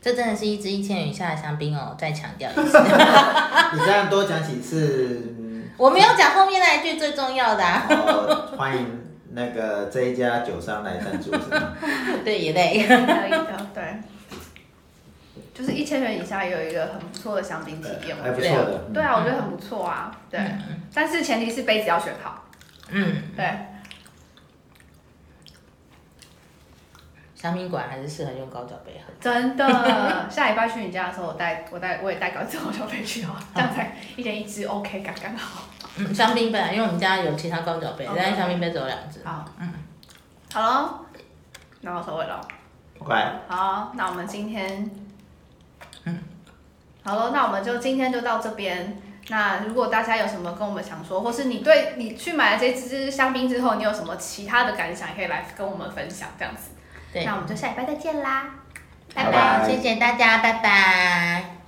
这真的是一支一千元以下的香槟哦，再强调一次。你这样多讲几次，嗯我没有讲后面那一句最重要的、啊，哦，欢迎那个这一家酒商来赞助是吗？对也累。可以的，对。就是一千元以下也有一个很不错的香槟体验，还我觉得。不错的。嗯对啊，我觉得很不错啊，对。但是前提是杯子要选好，嗯，对。香槟馆还是适合用高脚杯喝。真的，下礼拜去你家的时候，我带我带我也带高高脚杯去哦，这样才一人一支，OK，刚刚好。嗯，香槟杯啊，因为我们家有其他高脚杯但是香槟杯只有两只。好，嗯，好喽，那我收尾了。OK，好，那我们今天好了，那我们就今天就到这边。那如果大家有什么跟我们想说，或是你对你去买了这支香槟之后，你有什么其他的感想，也可以来跟我们分享这样子。对那我们就下礼拜再见啦，拜拜拜拜谢谢大家，拜拜。